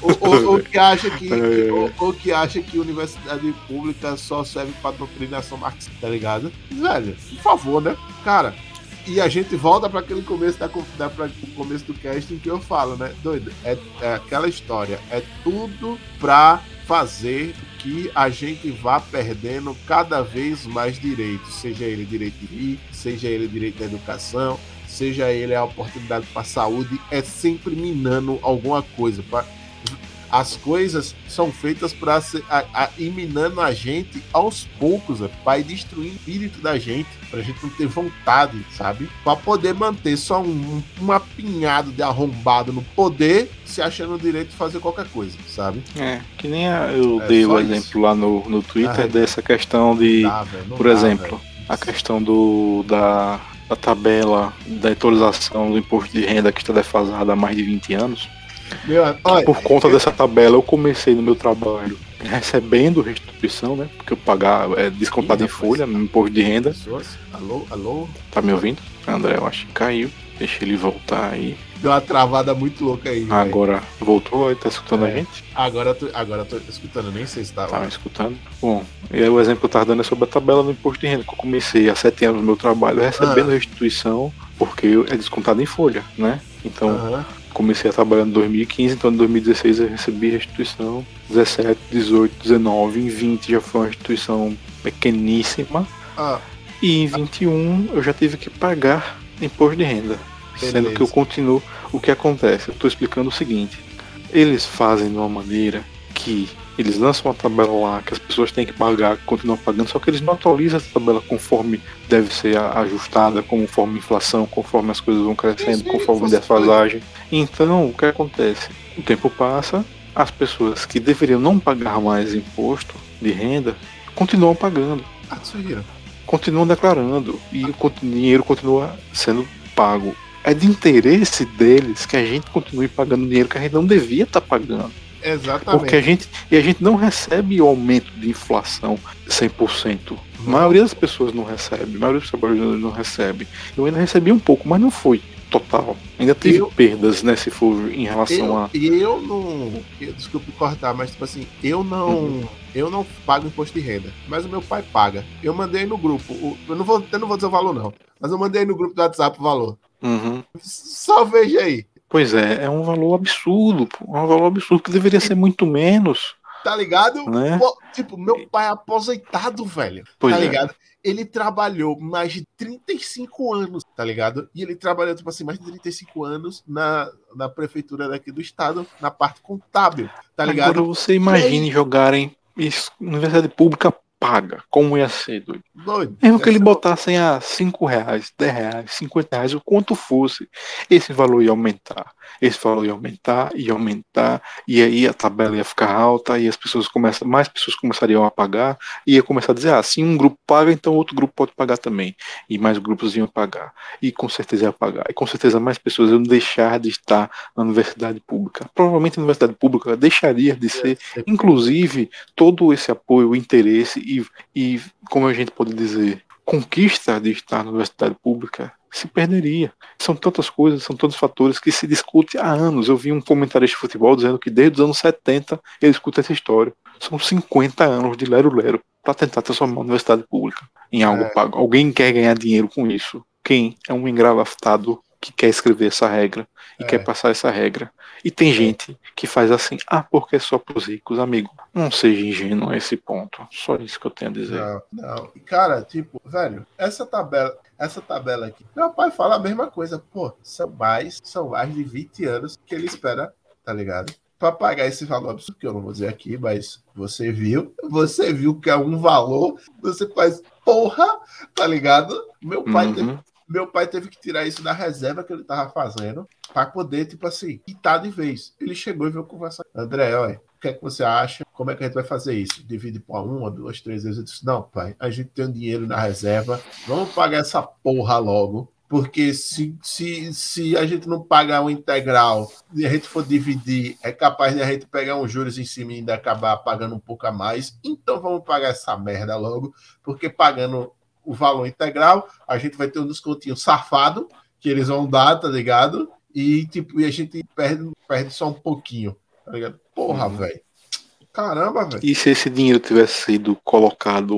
ou, ou, ou, que acha que, é. ou, ou, que acha que universidade pública só serve para doutrinação marxista, tá ligado? Velho, por favor, né? Cara, e a gente volta para aquele começo da, da pra, começo do casting que eu falo, né? Doido, é, é aquela história, é tudo pra fazer que a gente vá perdendo cada vez mais direitos, seja ele direito de ir, seja ele direito à educação, seja ele a oportunidade para saúde, é sempre minando alguma coisa. Pra, as coisas são feitas para ir minando a gente aos poucos, para ir destruindo o espírito da gente, para a gente não ter vontade, sabe? Para poder manter só um, um apinhado de arrombado no poder, se achando o direito de fazer qualquer coisa, sabe? É, que nem a, eu é, dei o exemplo isso. lá no, no Twitter ah, dessa questão de, dá, por dá, exemplo, a questão do da, da tabela da atualização do imposto de renda que está defasada há mais de 20 anos meu, olha, por conta eu... dessa tabela, eu comecei no meu trabalho recebendo restituição, né? Porque eu pagar é descontado Ih, em folha, no imposto de renda. Pessoas? Alô, alô? Tá me ouvindo? André, eu acho que caiu. Deixa ele voltar aí. Deu uma travada muito louca aí. Agora véio. voltou aí, tá escutando é. a gente? Agora tô, agora tô escutando, nem sei se tá. Tá escutando? Bom, e aí o exemplo que eu tava dando é sobre a tabela do imposto de renda, que eu comecei há sete anos no meu trabalho recebendo ah. restituição, porque é descontado em folha, né? Então, uh comecei a trabalhar em 2015, então em 2016 eu recebi restituição, 17, 18, 19, em 20 já foi uma restituição pequeníssima. Ah. E em 21 eu já tive que pagar imposto de renda. Beleza. Sendo que eu continuo. O que acontece? Eu estou explicando o seguinte: eles fazem de uma maneira que eles lançam uma tabela lá que as pessoas têm que pagar, continuam pagando, só que eles não atualizam essa tabela conforme deve ser ajustada, conforme a inflação, conforme as coisas vão crescendo, conforme a defasagem. Então, o que acontece? O tempo passa, as pessoas que deveriam não pagar mais imposto de renda continuam pagando. Ah, continuam declarando e o dinheiro continua sendo pago. É de interesse deles que a gente continue pagando dinheiro que a gente não devia estar tá pagando. Exatamente. Porque a gente, e a gente não recebe o aumento de inflação 100%. A maioria das pessoas não recebe, a maioria dos trabalhadores não recebe. Eu ainda recebi um pouco, mas não foi total. Ainda teve eu, perdas, né, se for em relação eu, a. Eu não. Eu, desculpe cortar, mas tipo assim, eu não. Uhum. Eu não pago imposto de renda, mas o meu pai paga. Eu mandei no grupo. O, eu, não vou, eu não vou dizer o valor, não. Mas eu mandei no grupo do WhatsApp o valor. Uhum. Só veja aí. Pois é, é um valor absurdo, pô. É um valor absurdo que deveria ser muito menos. Tá ligado? Né? Pô, tipo, meu pai é aposentado, velho. Pois tá é. ligado? Ele trabalhou mais de 35 anos, tá ligado? E ele trabalhou, tipo assim, mais de 35 anos na, na prefeitura daqui do estado, na parte contábil, tá ligado? Agora você imagine aí... jogarem isso, universidade pública paga. Como ia ser, doido? doido Mesmo que ele botassem a 5 reais, 10 reais, 50 reais, o quanto fosse, esse valor ia aumentar esse valor ia aumentar, ia aumentar, e aí a tabela ia ficar alta, e as pessoas começam, mais pessoas começariam a pagar, e ia começar a dizer, ah, se um grupo paga, então outro grupo pode pagar também, e mais grupos iam pagar, e com certeza ia pagar, e com certeza mais pessoas iam deixar de estar na universidade pública. Provavelmente a universidade pública deixaria de ser, inclusive, todo esse apoio, interesse e, e como a gente pode dizer, conquista de estar na universidade pública se perderia. São tantas coisas, são tantos fatores que se discute há anos. Eu vi um comentarista de futebol dizendo que desde os anos 70 ele escuta essa história. São 50 anos de lero-lero para tentar transformar a universidade pública em algo é. pago. Alguém quer ganhar dinheiro com isso. Quem é um engravatado que quer escrever essa regra e é. quer passar essa regra. E tem é. gente que faz assim, ah, porque é só pros ricos, amigo. Não seja ingênuo a esse ponto. Só isso que eu tenho a dizer. Não, não. Cara, tipo, velho, essa tabela, essa tabela aqui. Meu pai fala a mesma coisa. Pô, são mais, são mais de 20 anos que ele espera, tá ligado? Para pagar esse valor absurdo, que eu não vou dizer aqui, mas você viu, você viu que é um valor, você faz porra, tá ligado? Meu pai uhum. teve, meu pai teve que tirar isso da reserva que ele tava fazendo para poder, tipo assim, quitar de vez. Ele chegou e veio conversar. André, olha, o que é que você acha? Como é que a gente vai fazer isso? Divide por uma, duas, três vezes. Eu disse, não, pai, a gente tem um dinheiro na reserva, vamos pagar essa porra logo. Porque se, se, se a gente não pagar o integral e a gente for dividir, é capaz de a gente pegar uns juros em cima e ainda acabar pagando um pouco a mais. Então vamos pagar essa merda logo, porque pagando o valor integral, a gente vai ter um descontinho safado que eles vão dar, tá ligado? E, tipo, e a gente perde, perde só um pouquinho, tá ligado? Porra, uhum. velho. Caramba, velho. E se esse dinheiro tivesse sido colocado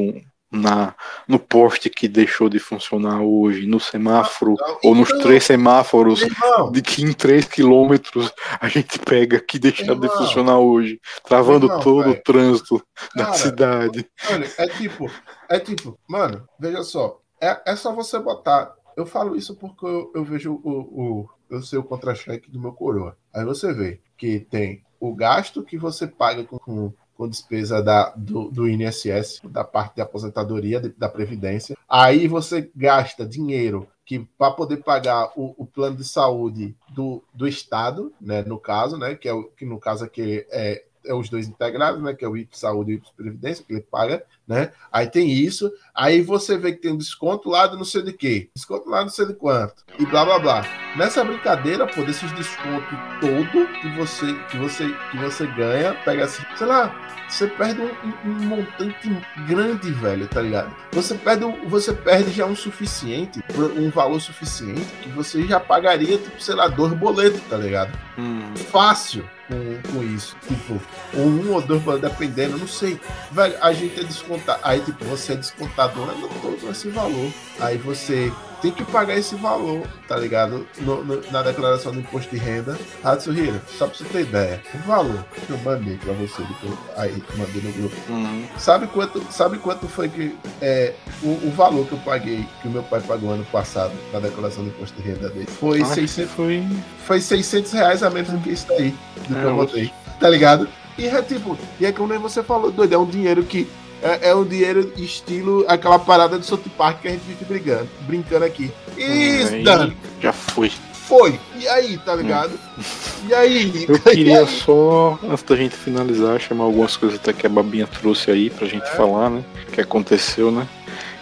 na no poste que deixou de funcionar hoje, no semáforo, não, ou nos então, três semáforos irmão, de que em três quilômetros a gente pega que deixaram de funcionar hoje, travando irmão, todo véio. o trânsito Cara, da cidade. Olha, é tipo, é tipo, mano, veja só, é, é só você botar. Eu falo isso porque eu, eu vejo o, o, eu sei o contra-cheque do meu coroa. Aí você vê que tem o gasto que você paga com, com, com despesa da, do, do INSS, da parte de aposentadoria, de, da Previdência. Aí você gasta dinheiro que para poder pagar o, o, plano de saúde do, do Estado, né, no caso, né, que, é o, que no caso aqui é, é os dois integrados, né, que é o IP Saúde e o IP Previdência, que ele paga, né? Aí tem isso, aí você vê que tem um desconto lá de não sei de quê, desconto lá não sei de quanto, e blá blá blá. Nessa brincadeira, pô, desses descontos todo que você que você que você ganha, pega assim, sei lá, você perde um, um, montante grande, velho, tá ligado? Você perde, você perde já um suficiente, um valor suficiente que você já pagaria, tipo, sei lá, dois boletos, tá ligado? Hum. Fácil com, com isso. Tipo, um ou dois boletos, dependendo, não sei. Velho, a gente é descontado. Aí, tipo, você é descontado ano todo esse valor. Aí você tem que pagar esse valor, tá ligado? No, no, na declaração do imposto de renda. Hatsuhiro, só pra você ter ideia, o valor que eu mandei pra você, depois, aí, mandei no grupo. Uhum. Sabe, quanto, sabe quanto foi que é, o, o, valor que eu paguei, que o meu pai pagou ano passado na declaração do imposto de renda dele? Foi, ah, 600, foi... foi 600 reais a menos do que isso aí, do é, que eu botei, tá ligado? E é tipo, e é como você falou, doido, é um dinheiro que é, é um dinheiro estilo aquela parada de South Park que a gente vive brigando, brincando aqui. Isso, Dan. Já foi. Foi. E aí, tá ligado? Hum. E aí? Eu queria só, antes da gente finalizar, chamar algumas coisas até que a Babinha trouxe aí pra gente é. falar, né? Que aconteceu, né?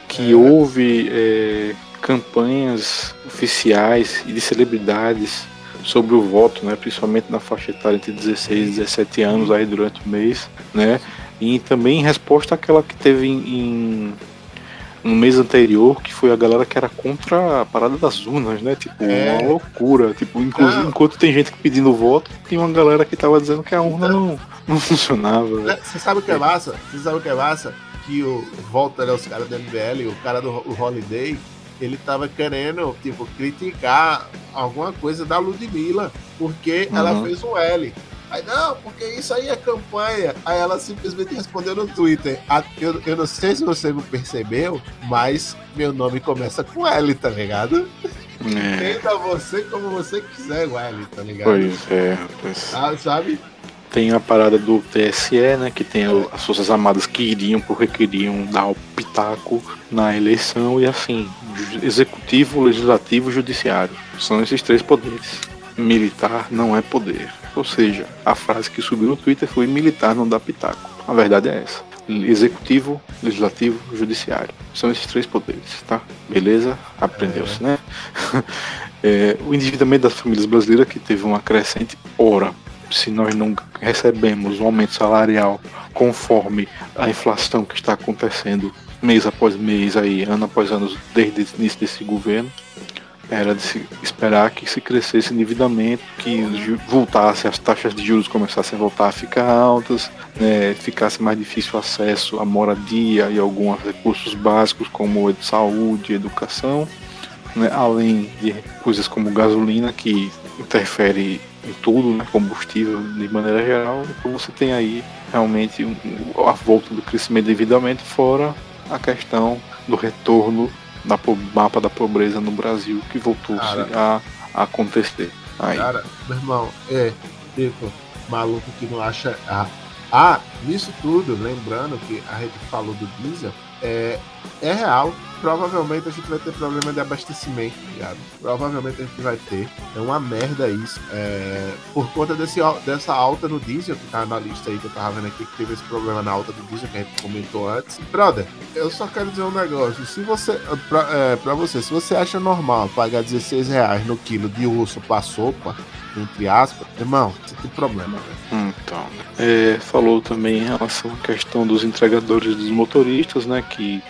Que é. houve é, campanhas oficiais e de celebridades sobre o voto, né, principalmente na faixa etária entre 16 e 17 anos aí durante o mês, né, e também em resposta àquela que teve em, em, no mês anterior, que foi a galera que era contra a parada das urnas, né? Tipo, é. uma loucura. Tipo, inclusive, enquanto tem gente pedindo voto, tem uma galera que tava dizendo que a urna não, não funcionava. Você sabe o que é massa? Você sabe o que é massa? Que o Volta, né, os caras do MBL, o cara do o Holiday, ele tava querendo, tipo, criticar alguma coisa da Ludmilla, porque uhum. ela fez um L. Aí, não, porque isso aí é campanha. Aí ela simplesmente respondeu no Twitter. Eu, eu não sei se você percebeu, mas meu nome começa com L, tá ligado? É. Tenta você como você quiser, L, tá ligado? Pois é, pois... Ah, sabe? Tem a parada do TSE, né? Que tem as Forças Armadas que iriam porque queriam dar o pitaco na eleição e assim, executivo, legislativo e judiciário. São esses três poderes. Militar não é poder. Ou seja, a frase que subiu no Twitter foi militar não dá pitaco. A verdade é essa. Executivo, legislativo, judiciário. São esses três poderes, tá? Beleza? Aprendeu-se, é. né? é, o endividamento das famílias brasileiras que teve uma crescente ora. Se nós não recebemos um aumento salarial conforme a inflação que está acontecendo mês após mês aí, ano após ano, desde o início desse governo, era de se esperar que se crescesse endividamento, que voltasse, as taxas de juros começassem a voltar a ficar altas, né, ficasse mais difícil o acesso à moradia e alguns recursos básicos como saúde, educação, né? além de coisas como gasolina, que interfere em tudo, né? combustível de maneira geral, então você tem aí realmente a volta do crescimento devidamente, fora a questão do retorno na mapa da pobreza no Brasil, que voltou a, a, acontecer. Aí. Cara, meu irmão, é, tipo, maluco que não acha. Ah, ah, nisso tudo, lembrando que a gente falou do diesel, é, é real. Provavelmente a gente vai ter problema de abastecimento, ligado? Provavelmente a gente vai ter. É uma merda isso. É, por conta desse, dessa alta no diesel, que tá na lista aí que eu tava vendo aqui, que teve esse problema na alta do diesel que a gente comentou antes. Brother, eu só quero dizer um negócio. Se você. Pra, é, pra você, se você acha normal pagar 16 reais no quilo de osso pra sopa, entre aspas, irmão, você tem problema. Então, é, falou também em relação à questão dos entregadores dos motoristas, né? Que,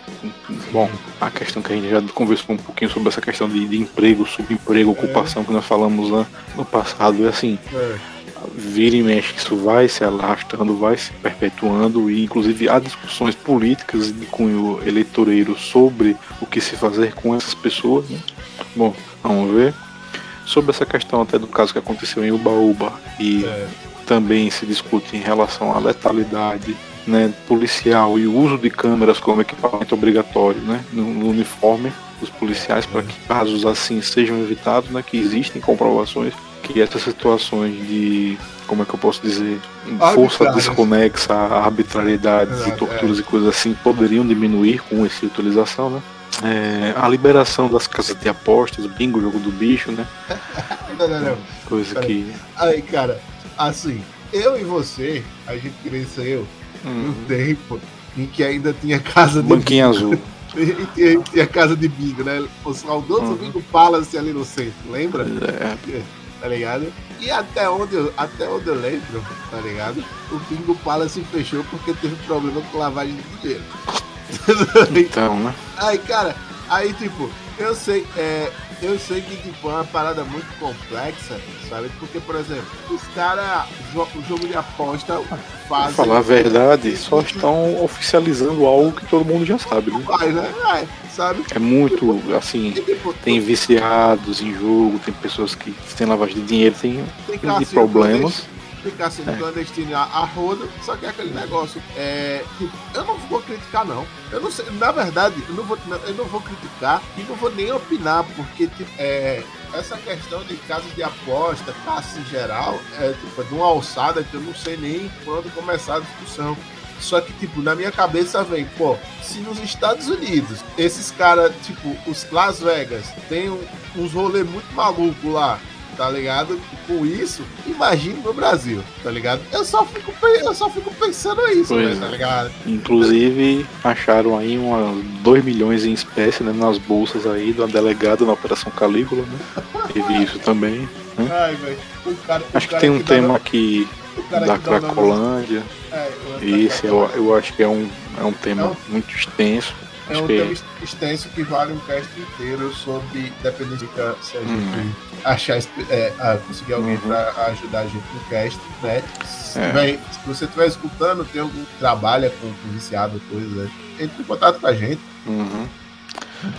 bom, a questão que a gente já conversou um pouquinho sobre essa questão de, de emprego, subemprego, ocupação é. que nós falamos lá no passado, é assim. É. Vira e mexe, isso vai se arrastando, vai se perpetuando, e inclusive há discussões políticas de cunho eleitoreiro sobre o que se fazer com essas pessoas. Né? Bom, vamos ver sobre essa questão até do caso que aconteceu em Ubaúba e é. também se discute em relação à letalidade né, policial e o uso de câmeras como equipamento obrigatório né, no, no uniforme dos policiais para que casos assim sejam evitados, né, que existem comprovações que essas situações de como é que eu posso dizer força desconexa, arbitrariedades e torturas é. e coisas assim poderiam diminuir com essa utilização, né? É, a liberação das casas de apostas, bingo, jogo do bicho, né? não, não, não. Coisa que. Aí, cara, assim, eu e você, a gente cresceu uhum. um tempo em que ainda tinha casa de. Banquinha azul. e tinha, casa de bingo, né? O saudoso uhum. bingo Palace ali no centro, lembra? É. Tá ligado? E até onde, eu, até onde eu lembro, tá ligado? O bingo Palace fechou porque teve problema com lavagem de dinheiro. Então, né? Aí, cara, aí tipo, eu sei, é, eu sei que tipo, é uma parada muito complexa, sabe? Porque, por exemplo, os caras, o jogo de aposta fazem. Pra falar a verdade, só estão oficializando algo que todo mundo já sabe, né? Faz, né? É, sabe? É muito, assim, tipo, tem viciados em jogo, tem pessoas que têm lavagem de dinheiro, tem, tem, tem problemas ficar sendo é. clandestino a, a roda, só que é aquele negócio. É, eu não vou criticar, não. Eu não sei, na verdade, eu não vou, eu não vou criticar e não vou nem opinar, porque tipo, é, essa questão de casas de aposta, taxa em geral, é tipo, de uma alçada que eu não sei nem quando começar a discussão. Só que, tipo, na minha cabeça vem, pô, se nos Estados Unidos esses caras, tipo, os Las Vegas, tem um, uns rolês muito malucos lá, tá ligado? Com isso, imagine no Brasil, tá ligado? Eu só fico, eu só fico pensando isso, né, tá ligado? Inclusive, acharam aí uns 2 milhões em espécie né, nas bolsas aí da delegada na Operação Calígula, né? Teve isso também. Né? Ai, velho. Acho que tem um que tema aqui da Cracolândia. É, Esse eu, eu acho que é um, é um tema é um... muito extenso. É um tema extenso que vale um cast inteiro sobre dependência se a gente uhum. achar é, conseguir alguém uhum. para ajudar a gente no cast, né? Se, é. se você estiver escutando, tem algum trabalha com, com viciado, coisa, entre em contato com a gente. Uhum.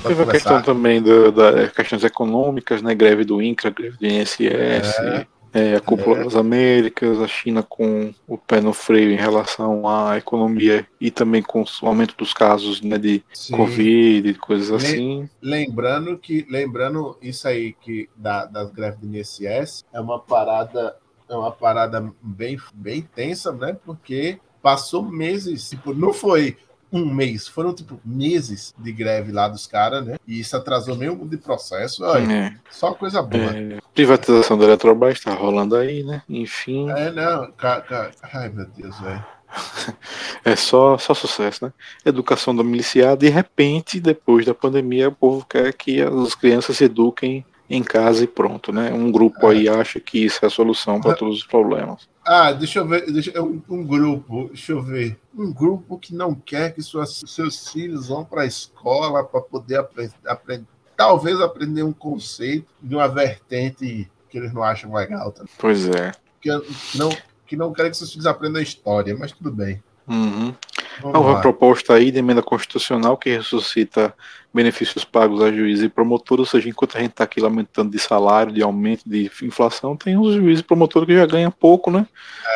Teve a questão também do, das questões econômicas, né? Greve do INCRA, greve do INSS. É é, a cúpula é. das Américas, a China com o pé no freio em relação à economia e também com o aumento dos casos né, de Sim. Covid e coisas assim. Lembrando que, lembrando isso aí que da, das greves do INSS, é uma parada, é uma parada bem, bem tensa, né? Porque passou meses, tipo, não foi um mês. Foram, tipo, meses de greve lá dos caras, né? E isso atrasou meio de processo. Olha, é. Só coisa boa. É. Privatização da Eletrobras tá rolando aí, né? Enfim. É, não. Ca, ca... Ai, meu Deus, velho. É só, só sucesso, né? Educação da miliciada, de repente, depois da pandemia, o povo quer que as crianças se eduquem em casa e pronto, né? Um grupo é. aí acha que isso é a solução para todos os problemas. Ah, deixa eu ver, deixa, um, um, grupo, deixa eu ver. Um grupo que não quer que suas, seus filhos vão para a escola para poder aprender, talvez aprender um conceito de uma vertente que eles não acham legal. Tá? Pois é. Que não, que não querem que seus filhos aprendam história, mas tudo bem. Uhum. Nova proposta aí de emenda constitucional que ressuscita benefícios pagos a juízes e promotores, ou seja, enquanto a gente está aqui lamentando de salário, de aumento, de inflação, tem os juízes e promotores que já ganham pouco, né?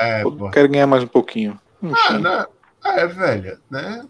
É, Querem ganhar mais um pouquinho. Ah, não, ah, é velha, né?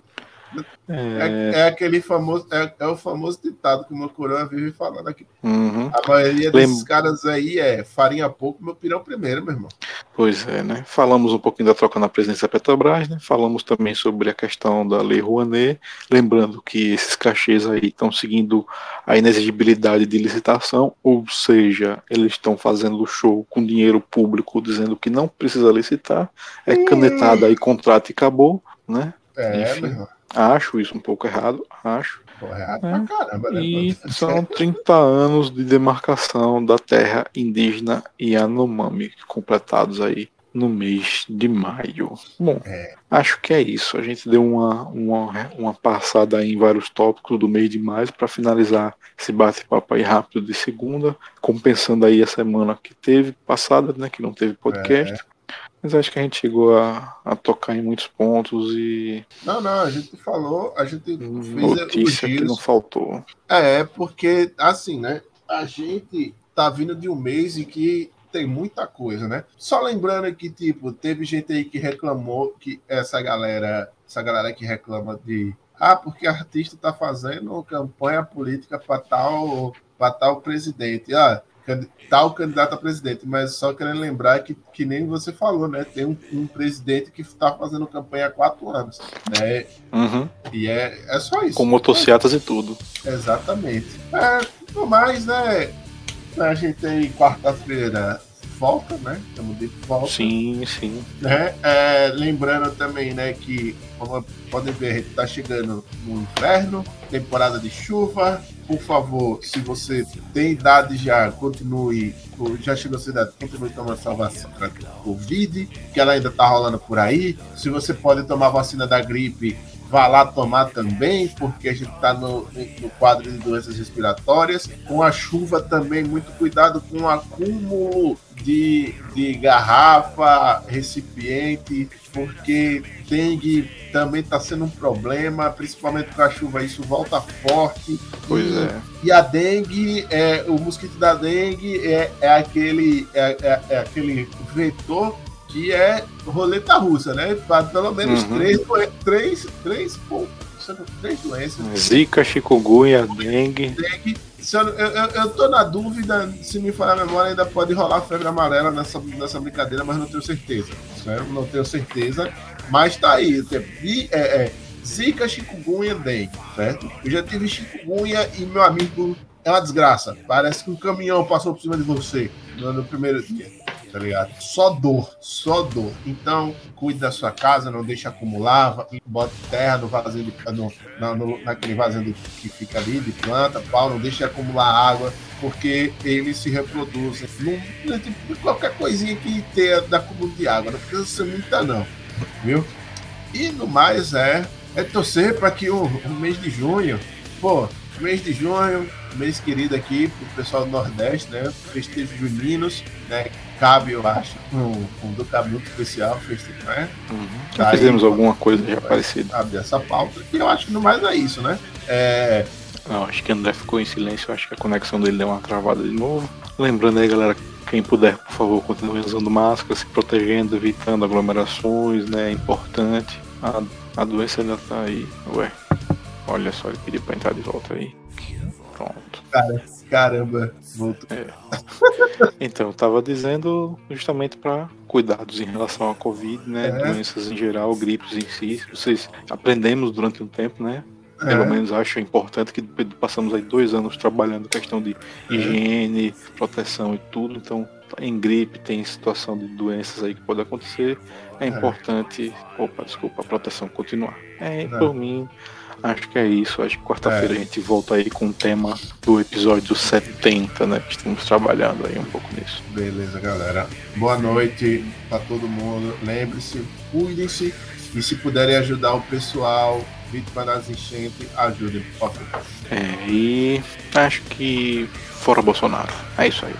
É... é, aquele famoso, é, é, o famoso ditado que o meu coroa vive falando aqui. Uhum. A maioria desses Lem... caras aí é farinha pouco, meu pirão primeiro, meu irmão. Pois é, né? Falamos um pouquinho da troca na presidência da Petrobras, né? Falamos também sobre a questão da Lei Rouanet, lembrando que esses cachês aí estão seguindo a inexigibilidade de licitação, ou seja, eles estão fazendo show com dinheiro público dizendo que não precisa licitar, é canetado aí contrato e acabou, né? É, Enfim. Acho isso um pouco errado, acho. Errado é. pra caramba, né? E são 30 anos de demarcação da terra indígena Yanomami, completados aí no mês de maio. Bom, é. acho que é isso. A gente deu uma, uma, uma passada em vários tópicos do mês de maio para finalizar esse bate-papo aí rápido de segunda, compensando aí a semana que teve passada, né, que não teve podcast. É. Mas acho que a gente chegou a, a tocar em muitos pontos e. Não, não, a gente falou, a gente fez Notícia que não faltou. É, porque, assim, né? A gente tá vindo de um mês em que tem muita coisa, né? Só lembrando que, tipo, teve gente aí que reclamou que essa galera, essa galera que reclama de ah, porque artista tá fazendo campanha política para tal, para tal presidente. Ah, tal candidato a presidente, mas só querendo lembrar que, que nem você falou, né? Tem um, um presidente que está fazendo campanha há quatro anos, né? Uhum. E é, é só isso. Com motocicletas e tudo. Exatamente. É, no mais, né? A gente tem quarta-feira volta, né? Estamos de volta. Sim, sim. Né? É, lembrando também, né, que como podem ver, a gente está chegando no inverno, temporada de chuva, por favor, se você tem idade já, continue, já chegou a sua idade, continue tomando sua vacina para Covid, que ela ainda está rolando por aí. Se você pode tomar vacina da gripe, vá lá tomar também, porque a gente está no, no, quadro de doenças respiratórias. Com a chuva também, muito cuidado com o acúmulo de, de garrafa, recipiente, porque dengue também está sendo um problema, principalmente com a chuva, isso volta forte. Pois e, é. E a dengue, é, o mosquito da dengue é, é aquele, é, é, é aquele vetor que é roleta russa, né? Pelo menos uhum. três, três, três, três doenças. Zika, chikungunya, dengue. dengue. Eu, eu, eu, tô na dúvida, se me falar a memória, ainda pode rolar febre amarela nessa, nessa brincadeira, mas não tenho certeza. Certo? Não tenho certeza. Mas tá aí. É, é, Zika, chikungunya, dengue, certo? Eu já tive chikungunya e meu amigo é uma desgraça. Parece que um caminhão passou por cima de você no, no primeiro dia tá ligado? Só dor, só dor. Então, cuide da sua casa, não deixe acumular, bota terra no vasinho de, no, no, naquele vasinho que fica ali de planta, pau, não deixe acumular água, porque eles se reproduzem. Não, tipo, qualquer coisinha que tenha da acúmulo de água, não precisa ser muita não, viu? E no mais é, é torcer para que o, o mês de junho, pô, mês de junho, mês querido aqui pro pessoal do Nordeste, né? Festejos juninos, né? Cabe, eu acho, um, um do Cabe muito especial, festejo, né? Uhum. Já fizemos alguma coisa já parecida. Sabe, essa pauta, e eu acho que no mais é isso, né? É... Não, acho que André ficou em silêncio, acho que a conexão dele deu uma travada de novo. Lembrando aí, galera, quem puder, por favor, continue usando máscara, se protegendo, evitando aglomerações, né? É importante. A, a doença ainda tá aí. Ué, olha só, ele pediu pra entrar de volta aí. Cara, caramba, voltou. É. Então, eu tava dizendo justamente para cuidados em relação à Covid, né? É. Doenças em geral, gripes em si. Vocês aprendemos durante um tempo, né? Pelo é. menos acho importante que passamos aí dois anos trabalhando questão de é. higiene, proteção e tudo. Então, em gripe tem situação de doenças aí que pode acontecer. É, é. importante, opa, desculpa, a proteção continuar. É, por mim, Acho que é isso. Acho que quarta-feira é. a gente volta aí com o tema do episódio 70, né? Estamos trabalhando aí um pouco nisso. Beleza, galera. Boa noite para todo mundo. Lembre-se, cuidem-se e se puderem ajudar o pessoal vítima das enchentes, ajudem, por favor. É, e acho que fora Bolsonaro. É isso aí.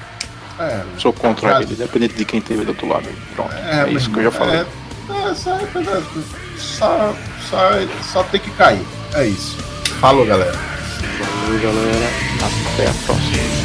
É, Sou contra ele, independente de quem teve do outro lado. Pronto. É, é isso que eu já falei. É, é, é, só, só, só tem que cair. É isso. Falou, galera. Valeu, galera. Até a próxima.